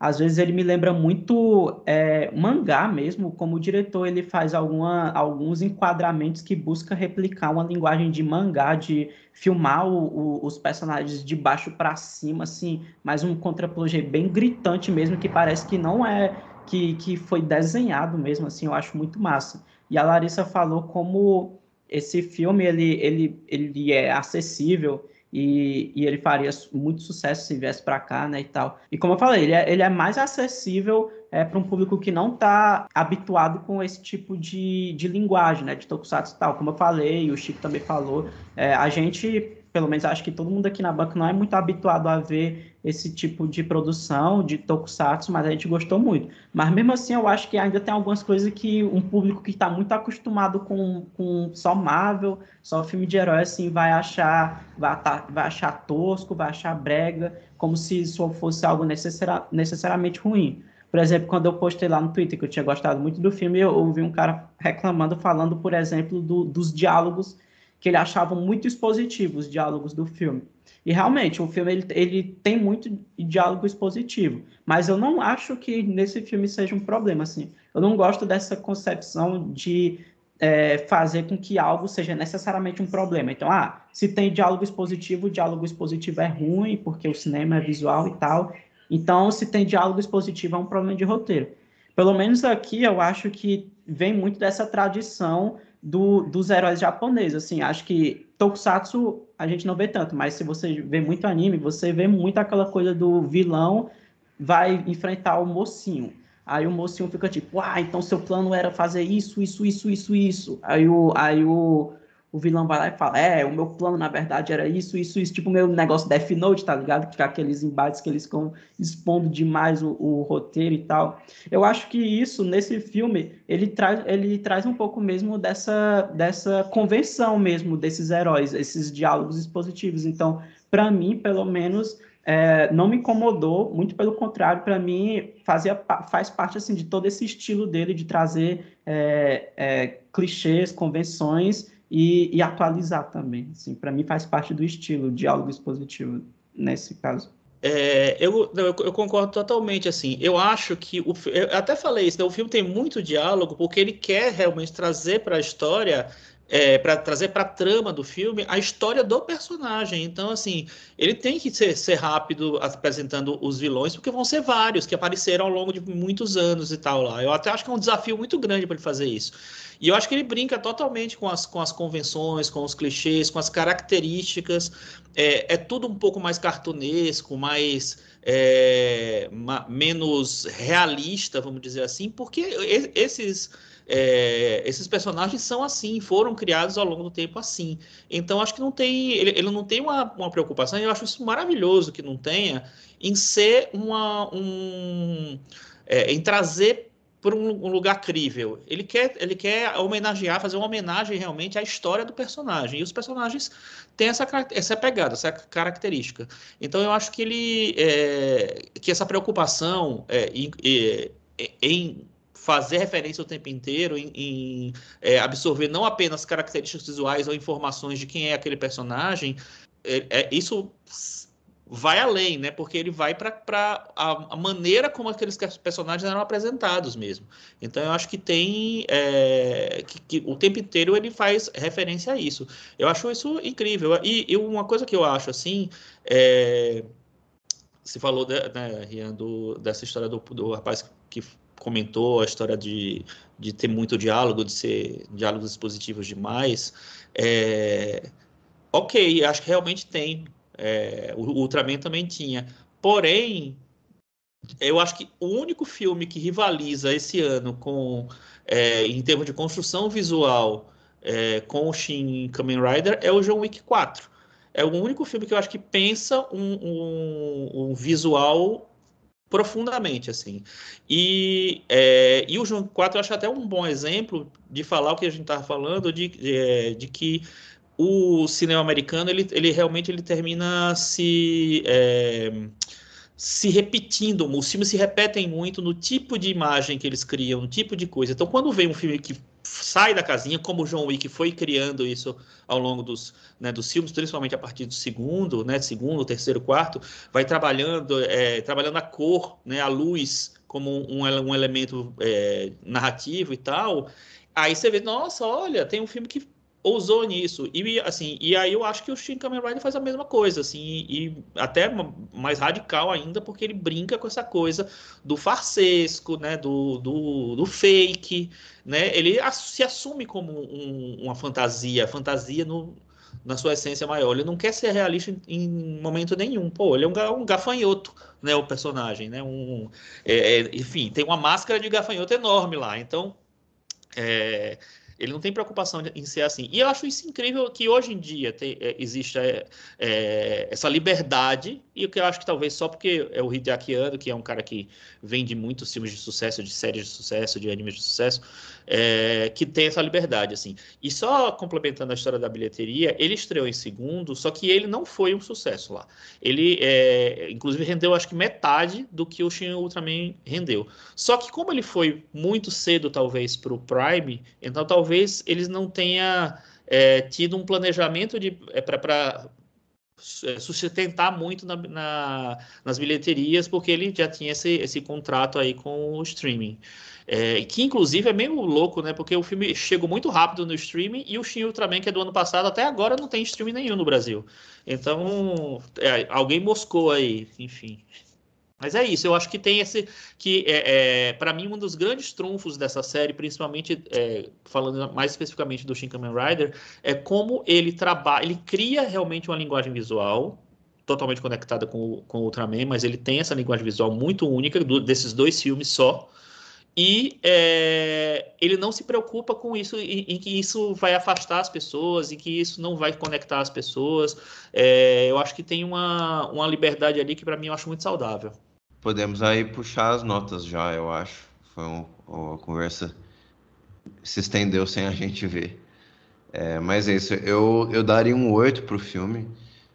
às vezes ele me lembra muito é, mangá mesmo, como o diretor ele faz alguma, alguns enquadramentos que busca replicar uma linguagem de mangá, de filmar o, o, os personagens de baixo para cima, assim, mas um contraplongé bem gritante mesmo, que parece que não é que, que foi desenhado mesmo, assim, eu acho muito massa. E a Larissa falou como esse filme ele, ele, ele é acessível e, e ele faria muito sucesso se viesse para cá, né, e tal. E como eu falei, ele é, ele é mais acessível é, para um público que não está habituado com esse tipo de, de linguagem, né, de tokusatsu e tal. Como eu falei, o Chico também falou, é, a gente pelo menos acho que todo mundo aqui na banca não é muito habituado a ver esse tipo de produção de tokusatsu, mas a gente gostou muito. Mas mesmo assim, eu acho que ainda tem algumas coisas que um público que está muito acostumado com, com só Marvel, só filme de herói, assim, vai achar, vai, vai achar tosco, vai achar brega, como se isso fosse algo necessari necessariamente ruim. Por exemplo, quando eu postei lá no Twitter que eu tinha gostado muito do filme, eu ouvi um cara reclamando, falando, por exemplo, do, dos diálogos que ele achava muito expositivos os diálogos do filme. E realmente, o filme ele, ele tem muito diálogo expositivo, mas eu não acho que nesse filme seja um problema. Assim. Eu não gosto dessa concepção de é, fazer com que algo seja necessariamente um problema. Então, ah, se tem diálogo expositivo, o diálogo expositivo é ruim, porque o cinema é visual e tal. Então, se tem diálogo expositivo, é um problema de roteiro. Pelo menos aqui, eu acho que vem muito dessa tradição do, dos heróis japoneses. Assim, acho que Tokusatsu a gente não vê tanto, mas se você vê muito anime, você vê muito aquela coisa do vilão vai enfrentar o mocinho. Aí o mocinho fica tipo, ah, então seu plano era fazer isso, isso, isso, isso, isso. Aí o, aí o, o vilão vai lá e fala: É, o meu plano na verdade era isso, isso, isso. Tipo, o meu negócio Death Note, tá ligado? Que aqueles embates que eles ficam expondo demais o, o, roteiro e tal. Eu acho que isso, nesse filme, ele traz, ele traz um pouco mesmo dessa, dessa convenção mesmo desses heróis, esses diálogos expositivos. Então, para mim, pelo menos. É, não me incomodou, muito pelo contrário, para mim fazia, faz parte assim de todo esse estilo dele de trazer é, é, clichês, convenções e, e atualizar também. Assim, para mim faz parte do estilo diálogo expositivo nesse caso. É, eu, eu, concordo totalmente, assim, eu acho que, o, eu até falei isso, né, o filme tem muito diálogo, porque ele quer realmente trazer para a história é, para trazer para a trama do filme a história do personagem. Então, assim, ele tem que ser, ser, rápido apresentando os vilões, porque vão ser vários que apareceram ao longo de muitos anos e tal lá. Eu até acho que é um desafio muito grande para ele fazer isso. E eu acho que ele brinca totalmente com as, com as convenções, com os clichês, com as características. É, é tudo um pouco mais cartunesco, mais. É, ma, menos realista, vamos dizer assim, porque esses é, esses personagens são assim, foram criados ao longo do tempo assim. Então, acho que não tem. Ele, ele não tem uma, uma preocupação, eu acho isso maravilhoso que não tenha, em ser uma. Um, é, em trazer para um, lugar crível. Ele quer, ele quer homenagear, fazer uma homenagem realmente à história do personagem. E os personagens têm essa, essa pegada, essa característica. Então eu acho que ele é, que essa preocupação é, em, em fazer referência o tempo inteiro, em, em é, absorver não apenas características visuais ou informações de quem é aquele personagem, é, é, isso vai além, né? Porque ele vai para a, a, maneira como aqueles personagens eram apresentados mesmo. Então eu acho que tem é, que, que, o tempo inteiro ele faz referência a isso. Eu acho isso incrível. E, e uma coisa que eu acho assim é, se falou, de, né, Rian, do, dessa história do, do rapaz que comentou a história de, de ter muito diálogo, de ser diálogos expositivos demais. É, ok, acho que realmente tem. É, o Ultraman também tinha. Porém, eu acho que o único filme que rivaliza esse ano com, é, em termos de construção visual é, com o Shin Kamen Rider é o John Wick 4. É o único filme que eu acho que pensa um, um, um visual profundamente, assim. E, é, e o João 4 eu acho até um bom exemplo de falar o que a gente estava falando, de, de, é, de, que o cinema americano, ele, ele realmente ele termina se... É, se repetindo, os filmes se repetem muito no tipo de imagem que eles criam, no tipo de coisa. Então, quando vem um filme que sai da casinha, como o John Wick foi criando isso ao longo dos, né, dos filmes, principalmente a partir do segundo, né, segundo, terceiro, quarto, vai trabalhando, é, trabalhando a cor, né, a luz como um, um elemento é, narrativo e tal. Aí você vê, nossa, olha, tem um filme que ousou nisso. E assim, e aí eu acho que o Shin Kamen Rider faz a mesma coisa, assim, e, e, até mais radical ainda, porque ele brinca com essa coisa do farsesco, né, do, do, do fake, né? Ele se assume como um, uma fantasia, fantasia no, na sua essência maior. Ele não quer ser realista em, em momento nenhum. Pô, ele é um, um, gafanhoto, né, o personagem, né? Um, é, é, enfim, tem uma máscara de gafanhoto enorme lá. Então, é, ele não tem preocupação em ser assim. E eu acho isso incrível que hoje em dia tem, é, é, é, essa liberdade, e o que eu acho que talvez só porque é o Hideaki Anno, que é um cara que vende muitos filmes de sucesso, de séries de sucesso, de animes de sucesso, é, que tem essa liberdade, assim. E só complementando a história da bilheteria, ele estreou em segundo, só que ele não foi um sucesso lá. Ele, é, inclusive, rendeu acho que metade do que o Shin Ultraman rendeu. Só que como ele foi muito cedo, talvez, para o Prime, então talvez eles não tenham é, tido um planejamento de é, para é, sustentar muito na, na, nas bilheterias, porque ele já tinha esse, esse contrato aí com o streaming. É, que inclusive é meio louco, né? Porque o filme chegou muito rápido no streaming e o Shin Ultraman, que é do ano passado, até agora não tem streaming nenhum no Brasil. Então, é, alguém moscou aí, enfim. Mas é isso, eu acho que tem esse. que é, é para mim, um dos grandes trunfos dessa série, principalmente é, falando mais especificamente do Shin Kamen Rider, é como ele trabalha, ele cria realmente uma linguagem visual totalmente conectada com, com o Ultraman, mas ele tem essa linguagem visual muito única do, desses dois filmes só. E é, ele não se preocupa com isso, em, que isso vai afastar as pessoas, em que isso não vai conectar as pessoas. É, eu acho que tem uma, uma liberdade ali que, para mim, eu acho muito saudável. Podemos aí puxar as notas já, eu acho. Foi um, uma conversa se estendeu sem a gente ver. É, mas é isso, eu, eu daria um 8 pro filme.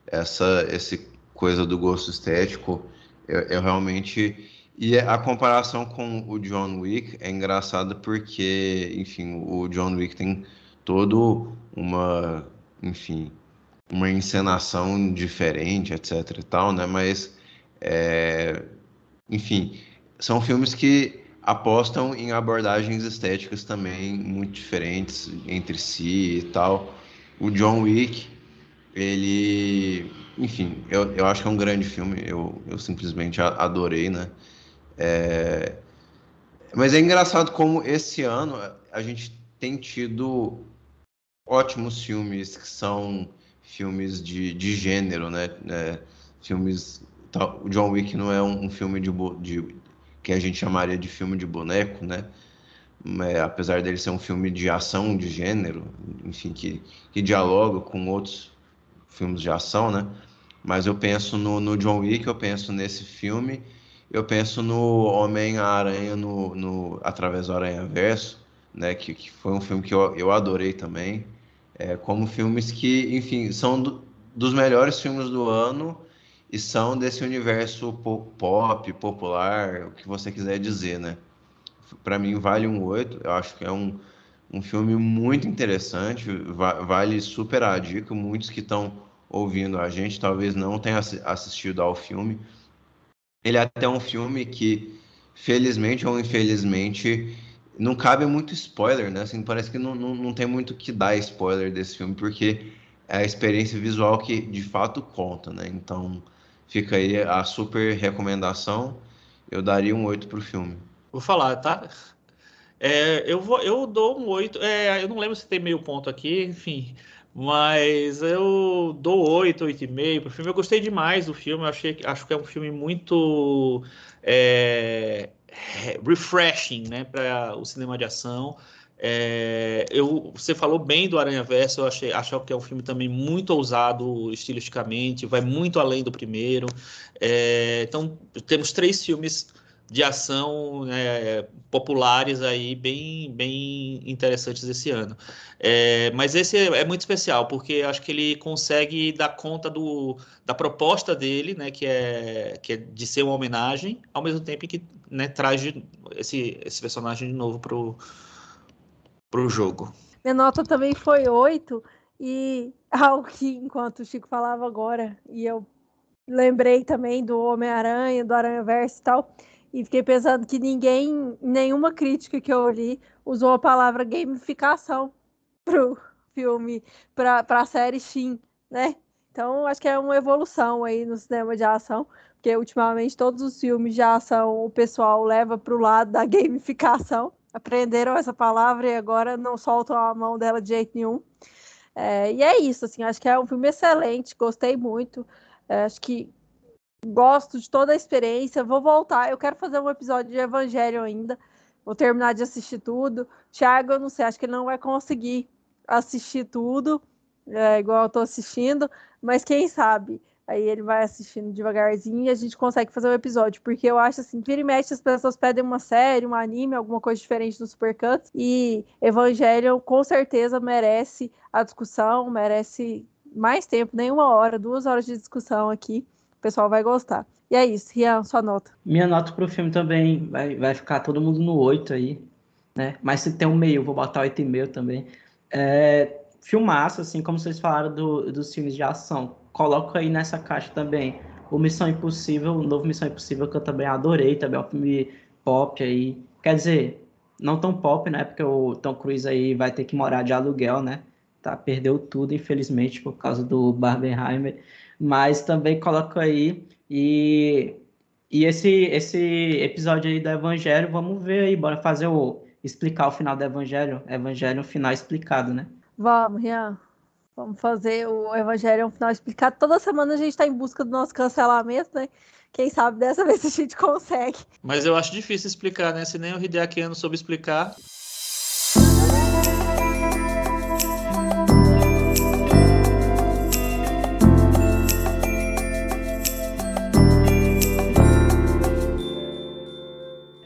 Essa esse coisa do gosto estético, eu, eu realmente. E a comparação com o John Wick é engraçada porque, enfim, o John Wick tem todo uma, enfim, uma encenação diferente, etc e tal, né? Mas é, enfim, são filmes que apostam em abordagens estéticas também muito diferentes entre si e tal. O John Wick, ele, enfim, eu, eu acho que é um grande filme, eu, eu simplesmente adorei, né? É... Mas é engraçado como esse ano a gente tem tido ótimos filmes que são filmes de, de gênero, né? É, filmes. O John Wick não é um, um filme de, de, que a gente chamaria de filme de boneco, né? É, apesar dele ser um filme de ação de gênero, enfim, que, que dialoga com outros filmes de ação, né? Mas eu penso no, no John Wick, eu penso nesse filme, eu penso no Homem-Aranha no, no, através do Aranha Verso, né? Que, que foi um filme que eu, eu adorei também é, como filmes que, enfim, são do, dos melhores filmes do ano e são desse universo pop, popular, o que você quiser dizer, né? Para mim vale um 8, eu acho que é um, um filme muito interessante, vale super a dica, muitos que estão ouvindo a gente talvez não tenham assistido ao filme. Ele é até um filme que, felizmente ou infelizmente, não cabe muito spoiler, né? Assim, parece que não, não, não tem muito que dar spoiler desse filme, porque é a experiência visual que de fato conta, né? Então fica aí a super recomendação. Eu daria um 8 pro filme. Vou falar, tá? É, eu, vou, eu dou um 8. É, eu não lembro se tem meio ponto aqui, enfim. Mas eu dou 8, 8,5 pro filme. Eu gostei demais do filme. Eu achei, acho que é um filme muito. É, refreshing né, para o cinema de ação. É, eu, você falou bem do Aranha Verso, eu achei, acho que é um filme também muito ousado estilisticamente, vai muito além do primeiro. É, então, temos três filmes de ação né, populares aí bem, bem interessantes esse ano. É, mas esse é, é, muito especial, porque acho que ele consegue dar conta do, da proposta dele, né, que, é, que é de ser uma homenagem, ao mesmo tempo que né, traz esse, esse personagem de novo pro, pro jogo. Minha nota também foi 8, e algo que, enquanto o Chico falava agora, e eu lembrei também do Homem-Aranha, do Aranha Verso e tal, e fiquei pensando que ninguém, nenhuma crítica que eu li, usou a palavra gamificação pro filme, para a série Shin, né? Então, acho que é uma evolução aí no cinema de ação, porque ultimamente todos os filmes de ação o pessoal leva para o lado da gamificação. Aprenderam essa palavra e agora não soltam a mão dela de jeito nenhum. É, e é isso, assim, acho que é um filme excelente, gostei muito. É, acho que gosto de toda a experiência. Vou voltar. Eu quero fazer um episódio de Evangelho ainda. Vou terminar de assistir tudo. Thiago, eu não sei, acho que ele não vai conseguir assistir tudo, é, igual eu tô assistindo, mas quem sabe? Aí ele vai assistindo devagarzinho e a gente consegue fazer um episódio. Porque eu acho assim, vira e mexe, as pessoas pedem uma série, um anime, alguma coisa diferente do Supercuts. E Evangelho com certeza merece a discussão, merece mais tempo, nem uma hora, duas horas de discussão aqui pessoal vai gostar. E é isso, Rian, sua nota. Minha nota pro filme também vai, vai ficar todo mundo no 8 aí, né? Mas se tem um meio, vou botar 8,5 também. É, filmaço, assim, como vocês falaram do, dos filmes de ação. Coloco aí nessa caixa também o Missão Impossível, o novo Missão Impossível, que eu também adorei, também é um filme pop aí. Quer dizer, não tão pop, né? Porque o Tom Cruise aí vai ter que morar de aluguel, né? Tá, perdeu tudo, infelizmente, por causa do Barbenheimer mas também coloco aí e e esse esse episódio aí do Evangelho, vamos ver aí, bora fazer o explicar o final do Evangelho, Evangelho final explicado, né? Vamos, Rian. Vamos fazer o Evangelho um final explicado. Toda semana a gente está em busca do nosso cancelamento, né? Quem sabe dessa vez a gente consegue. Mas eu acho difícil explicar, né? Se nem o Hideaki soube explicar.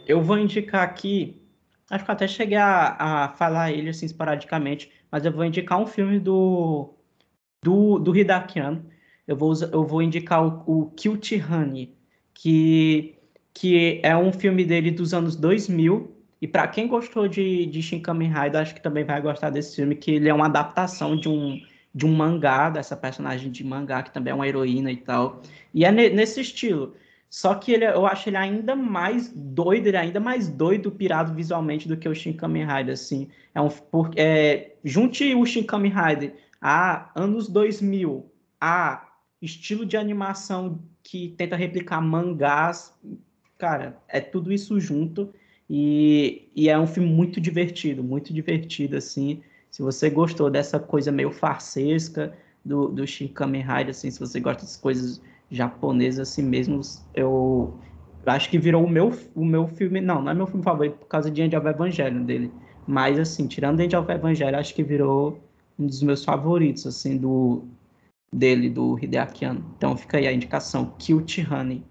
Eu vou indicar aqui, acho que até cheguei a, a falar ele assim esporadicamente, mas eu vou indicar um filme do, do, do Hidakian. Eu vou, eu vou indicar o, o Cute Honey, que, que é um filme dele dos anos 2000. E para quem gostou de, de Shin Kamen Rider, acho que também vai gostar desse filme, que ele é uma adaptação de um, de um mangá, dessa personagem de mangá, que também é uma heroína e tal. E é ne, nesse estilo Só que ele, eu acho ele ainda mais doido, ele é ainda mais doido, pirado visualmente do que o Shin Kamen Rider, assim. É um, por, é, junte o Shin Kamen Rider a anos 2000, a estilo de animação que tenta replicar mangás, cara, é tudo isso junto e, e é um filme muito divertido, muito divertido, assim. Se você gostou dessa coisa meio farsesca do, do Shin Kamen Rider, assim, se você gosta das coisas japonesa assim mesmo, eu acho que virou o meu, o meu filme, não, não é meu filme favorito por causa de End of Evangelho dele, mas assim, tirando End of Evangelho, acho que virou um dos meus favoritos, assim, do dele, do Hideaki Anno. Então fica aí a indicação, Cute Honey.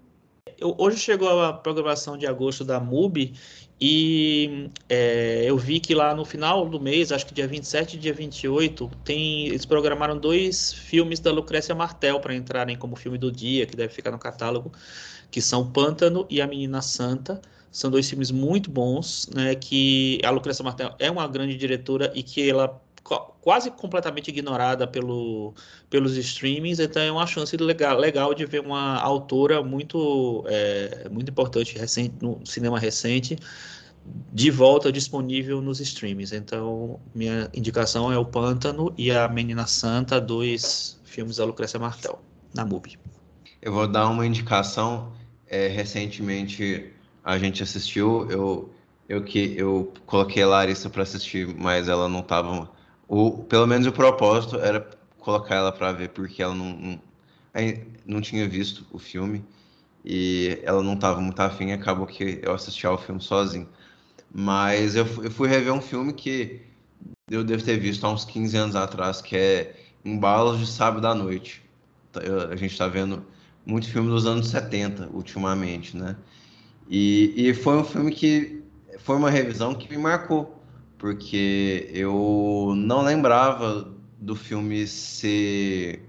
Hoje chegou a programação de agosto da MUBI e é, eu vi que lá no final do mês, acho que dia 27 e dia 28, tem, eles programaram dois filmes da Lucrécia Martel para entrarem como filme do dia, que deve ficar no catálogo, que são Pântano e A Menina Santa. São dois filmes muito bons, né, que a Lucrécia Martel é uma grande diretora e que ela quase completamente ignorada pelo, pelos streamings, então é uma chance legal, legal de ver uma autora muito, é, muito importante recente, no cinema recente de volta disponível nos streamings. Então, minha indicação é o Pântano e a Menina Santa, dois filmes da Lucrécia Martel, na MUBI. Eu vou dar uma indicação. É, recentemente a gente assistiu, eu, eu que eu coloquei a Larissa para assistir, mas ela não estava o, pelo menos o propósito era colocar ela para ver, porque ela não, não, não, tinha visto o filme e ela não estava muito afim, acabou que eu assisti ao filme sozinho. Mas eu, eu fui rever um filme que eu devo ter visto há uns 15 anos atrás, que é Embalos de Sábado à Noite. Tá, a gente está vendo muito filme dos anos 70 ultimamente, né? E, e foi um filme que foi uma revisão que me marcou, porque eu não lembrava do filme ser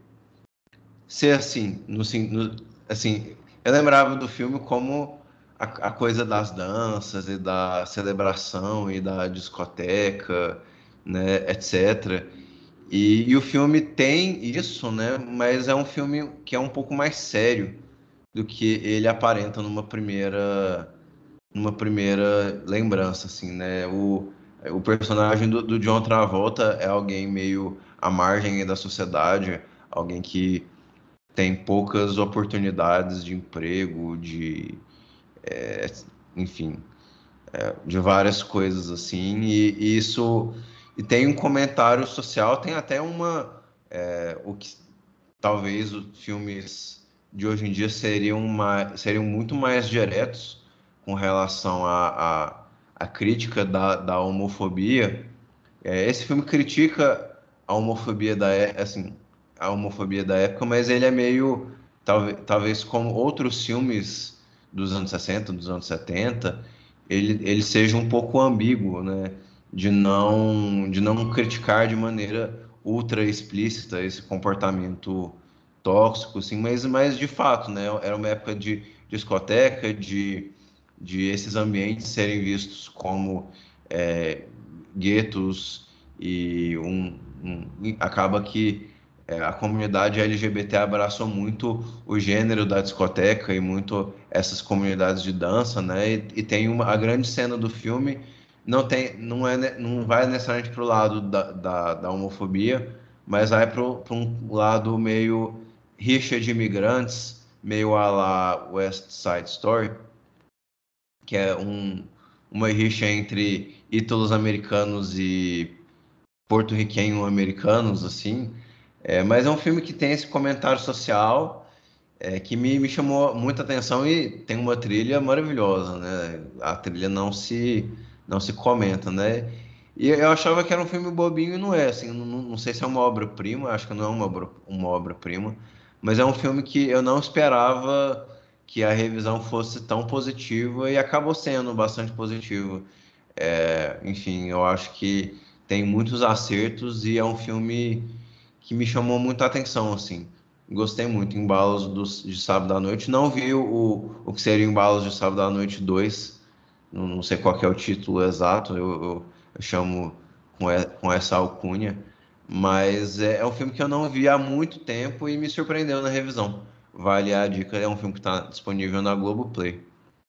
ser assim, no, no, assim, eu lembrava do filme como a, a, coisa das danças e da celebração e da discoteca, né, etc. E, e, o filme tem isso, né, mas é um filme que é um pouco mais sério do que ele aparenta numa primeira numa primeira lembrança, assim, né? O, o personagem do, do, John Travolta é alguém meio à margem da sociedade, alguém que tem poucas oportunidades de emprego, de. É, enfim, é, de várias coisas assim, e, e, isso. E tem um comentário social, tem até uma. É, o que talvez os filmes de hoje em dia seriam, mais, seriam muito mais diretos com relação a, a a crítica da, da homofobia. É, esse filme critica a homofobia da assim a homofobia da época, mas ele é meio talvez, talvez como outros filmes dos anos 60, dos anos 70, ele, ele seja um pouco ambíguo, né? De não de não criticar de maneira ultra explícita esse comportamento tóxico, assim, mas, mas de fato, né? Era uma época de discoteca, de de esses ambientes serem vistos como é, guetos e um, um acaba que é, a comunidade LGBT abraçou muito o gênero da discoteca e muito essas comunidades de dança, né? E, e tem uma a grande cena do filme não tem não é não vai necessariamente para o lado da, da, da, homofobia, mas vai para um lado meio rixa de imigrantes, meio a la West Side Story que é um, uma rixa entre ídolos americanos e porto-riquenho-americanos, assim. É, mas é um filme que tem esse comentário social é, que me, me chamou muita atenção e tem uma trilha maravilhosa, né? A trilha não se, não se comenta, né? E eu achava que era um filme bobinho e não é, assim, não, não sei se é uma obra-prima, acho que não é uma, uma obra-prima, mas é um filme que eu não esperava que a revisão fosse tão positiva e acabou sendo bastante positiva. É, enfim, eu acho que tem muitos acertos e é um filme que me chamou muita atenção, assim. Gostei muito, Embalos do, de Sábado à Noite. Não vi o, o que seria Embalos de Sábado à Noite 2, não, não sei qual é o título exato, eu, eu, eu chamo com, com essa alcunha, mas é, é um filme que eu não vi há muito tempo e me surpreendeu na revisão vale a dica, é um filme que está disponível na Globoplay.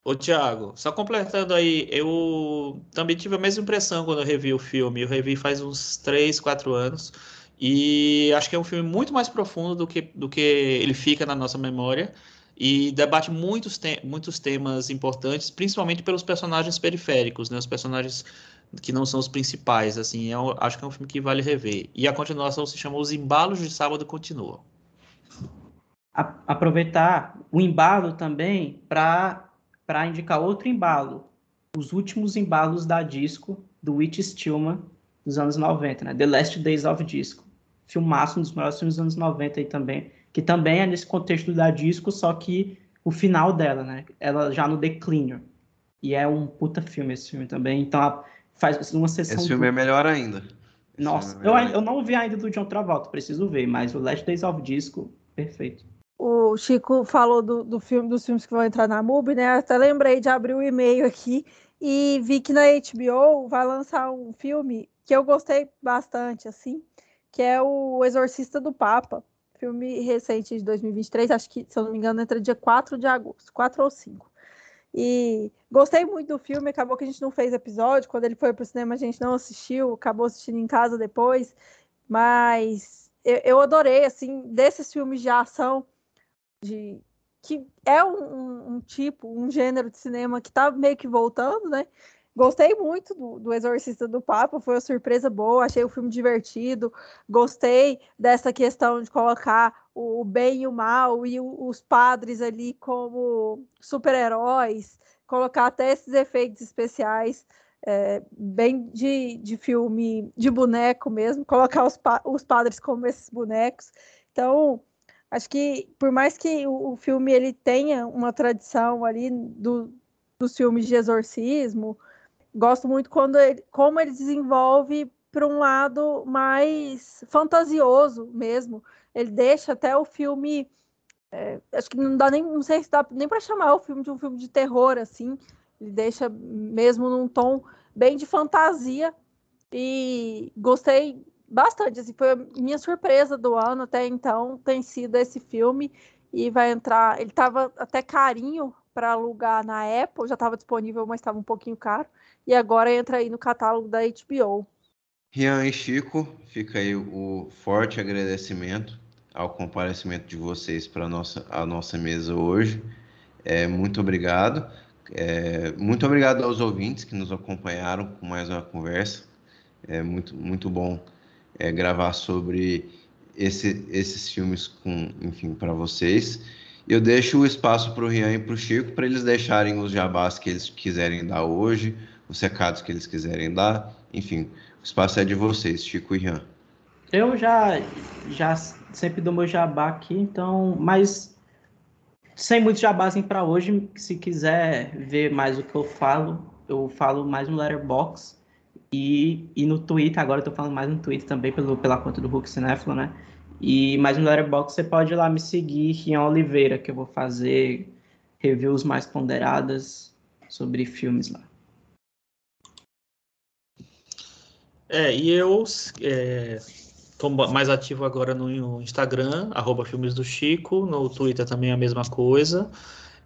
Ô, Thiago, só completando aí, eu também tive a mesma impressão quando eu revi o filme. Eu revi faz uns 3, 4 anos. E acho que é um filme muito mais profundo do que, do que ele fica na nossa memória. E debate muitos, te muitos temas importantes, principalmente pelos personagens periféricos, né? Os personagens que não são os principais, assim. Eu acho que é um filme que vale rever. E a continuação se chama Os Embalos de Sábado Aproveitar o embalo também para indicar outro embalo, os últimos embalos da disco do Witch Stillman dos anos 90, né? The Last Days of Disco. Filmaço, um dos melhores filmes dos anos 90 aí também, que também é nesse contexto da disco, só que o final dela, né? Ela já no declínio. E é um puta filme esse filme também. Então faz uma sessão. Esse filme do... é melhor ainda. Nossa, é eu, eu não vi ainda do John Travolta, preciso ver, mas o Last Days of Disco, perfeito o Chico falou do, do filme, dos filmes que vão entrar na MUBI, né? Até lembrei de abrir o e-mail aqui e vi que na HBO vai lançar um filme que eu gostei bastante, assim, que é o Exorcista do Papa, filme recente de 2023, acho que, se eu não me engano, entra dia 4 de agosto, 4 ou 5. E gostei muito do filme, acabou que a gente não fez episódio, quando ele foi para o cinema a gente não assistiu, acabou assistindo em casa depois, mas eu, eu adorei, assim, desses filmes de ação, de que é um, um, tipo, um gênero de cinema que está meio que voltando, né? Gostei muito do, do Exorcista do Papa, foi uma surpresa boa, achei o filme divertido, gostei dessa questão de colocar o, bem e o mal e o, os padres ali como super-heróis, colocar até esses efeitos especiais é, bem de, de filme de boneco mesmo, colocar os, pa os padres como esses bonecos. Então, acho que por mais que o, filme ele tenha uma tradição ali do, dos filmes de exorcismo, gosto muito quando ele, como ele desenvolve para um lado mais fantasioso mesmo. Ele deixa até o filme, é, acho que não dá nem, não sei se dá nem para chamar o filme de um filme de terror assim. Ele deixa mesmo num tom bem de fantasia e gostei bastante. Assim, foi a minha surpresa do ano até então, tem sido esse filme. E vai entrar. Ele estava até carinho para alugar na Apple, já estava disponível, mas estava um pouquinho caro. E agora entra aí no catálogo da HBO. Rian e Chico, fica aí o forte agradecimento ao comparecimento de vocês para a nossa, a nossa mesa hoje. É, muito obrigado. É, muito obrigado aos ouvintes que nos acompanharam com mais uma conversa. É muito, muito bom é, gravar sobre esse, esses filmes com, enfim, para vocês. Eu deixo o espaço para o Rian e para o Chico para eles deixarem os jabás que eles quiserem dar hoje, os recados que eles quiserem dar. Enfim, o espaço é de vocês, Chico e Rian. Eu já, já sempre dou meu jabá aqui, então, mas sem muito jabazinho para hoje, se quiser ver mais o que eu falo, eu falo mais no Letterboxd. E, e no Twitter, agora eu tô falando mais no Twitter também, pelo, pela conta do Hulk Cinéfilo, né? E mais no Letterboxd você pode ir lá me seguir, Rian Oliveira, que eu vou fazer reviews mais ponderadas sobre filmes lá. É, e eu estou é, mais ativo agora no Instagram, arroba Filmes do Chico, no Twitter também a mesma coisa.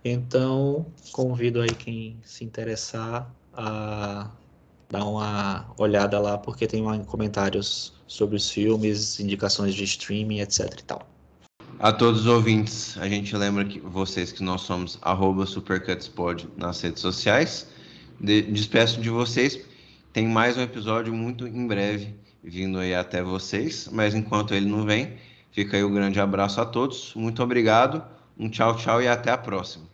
Então, convido aí quem se interessar a dá uma olhada lá, porque tem comentários sobre os filmes, indicações de streaming, etc e tal. A todos os ouvintes, a gente lembra que vocês que nós somos supercutspod nas redes sociais. De, despeço de vocês. Tem mais um episódio muito em breve vindo aí até vocês, mas enquanto ele não vem, fica aí o um grande abraço a todos. Muito obrigado. Um tchau, tchau e até a próxima.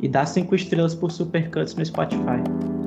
E dá cinco estrelas por Supercuts no Spotify.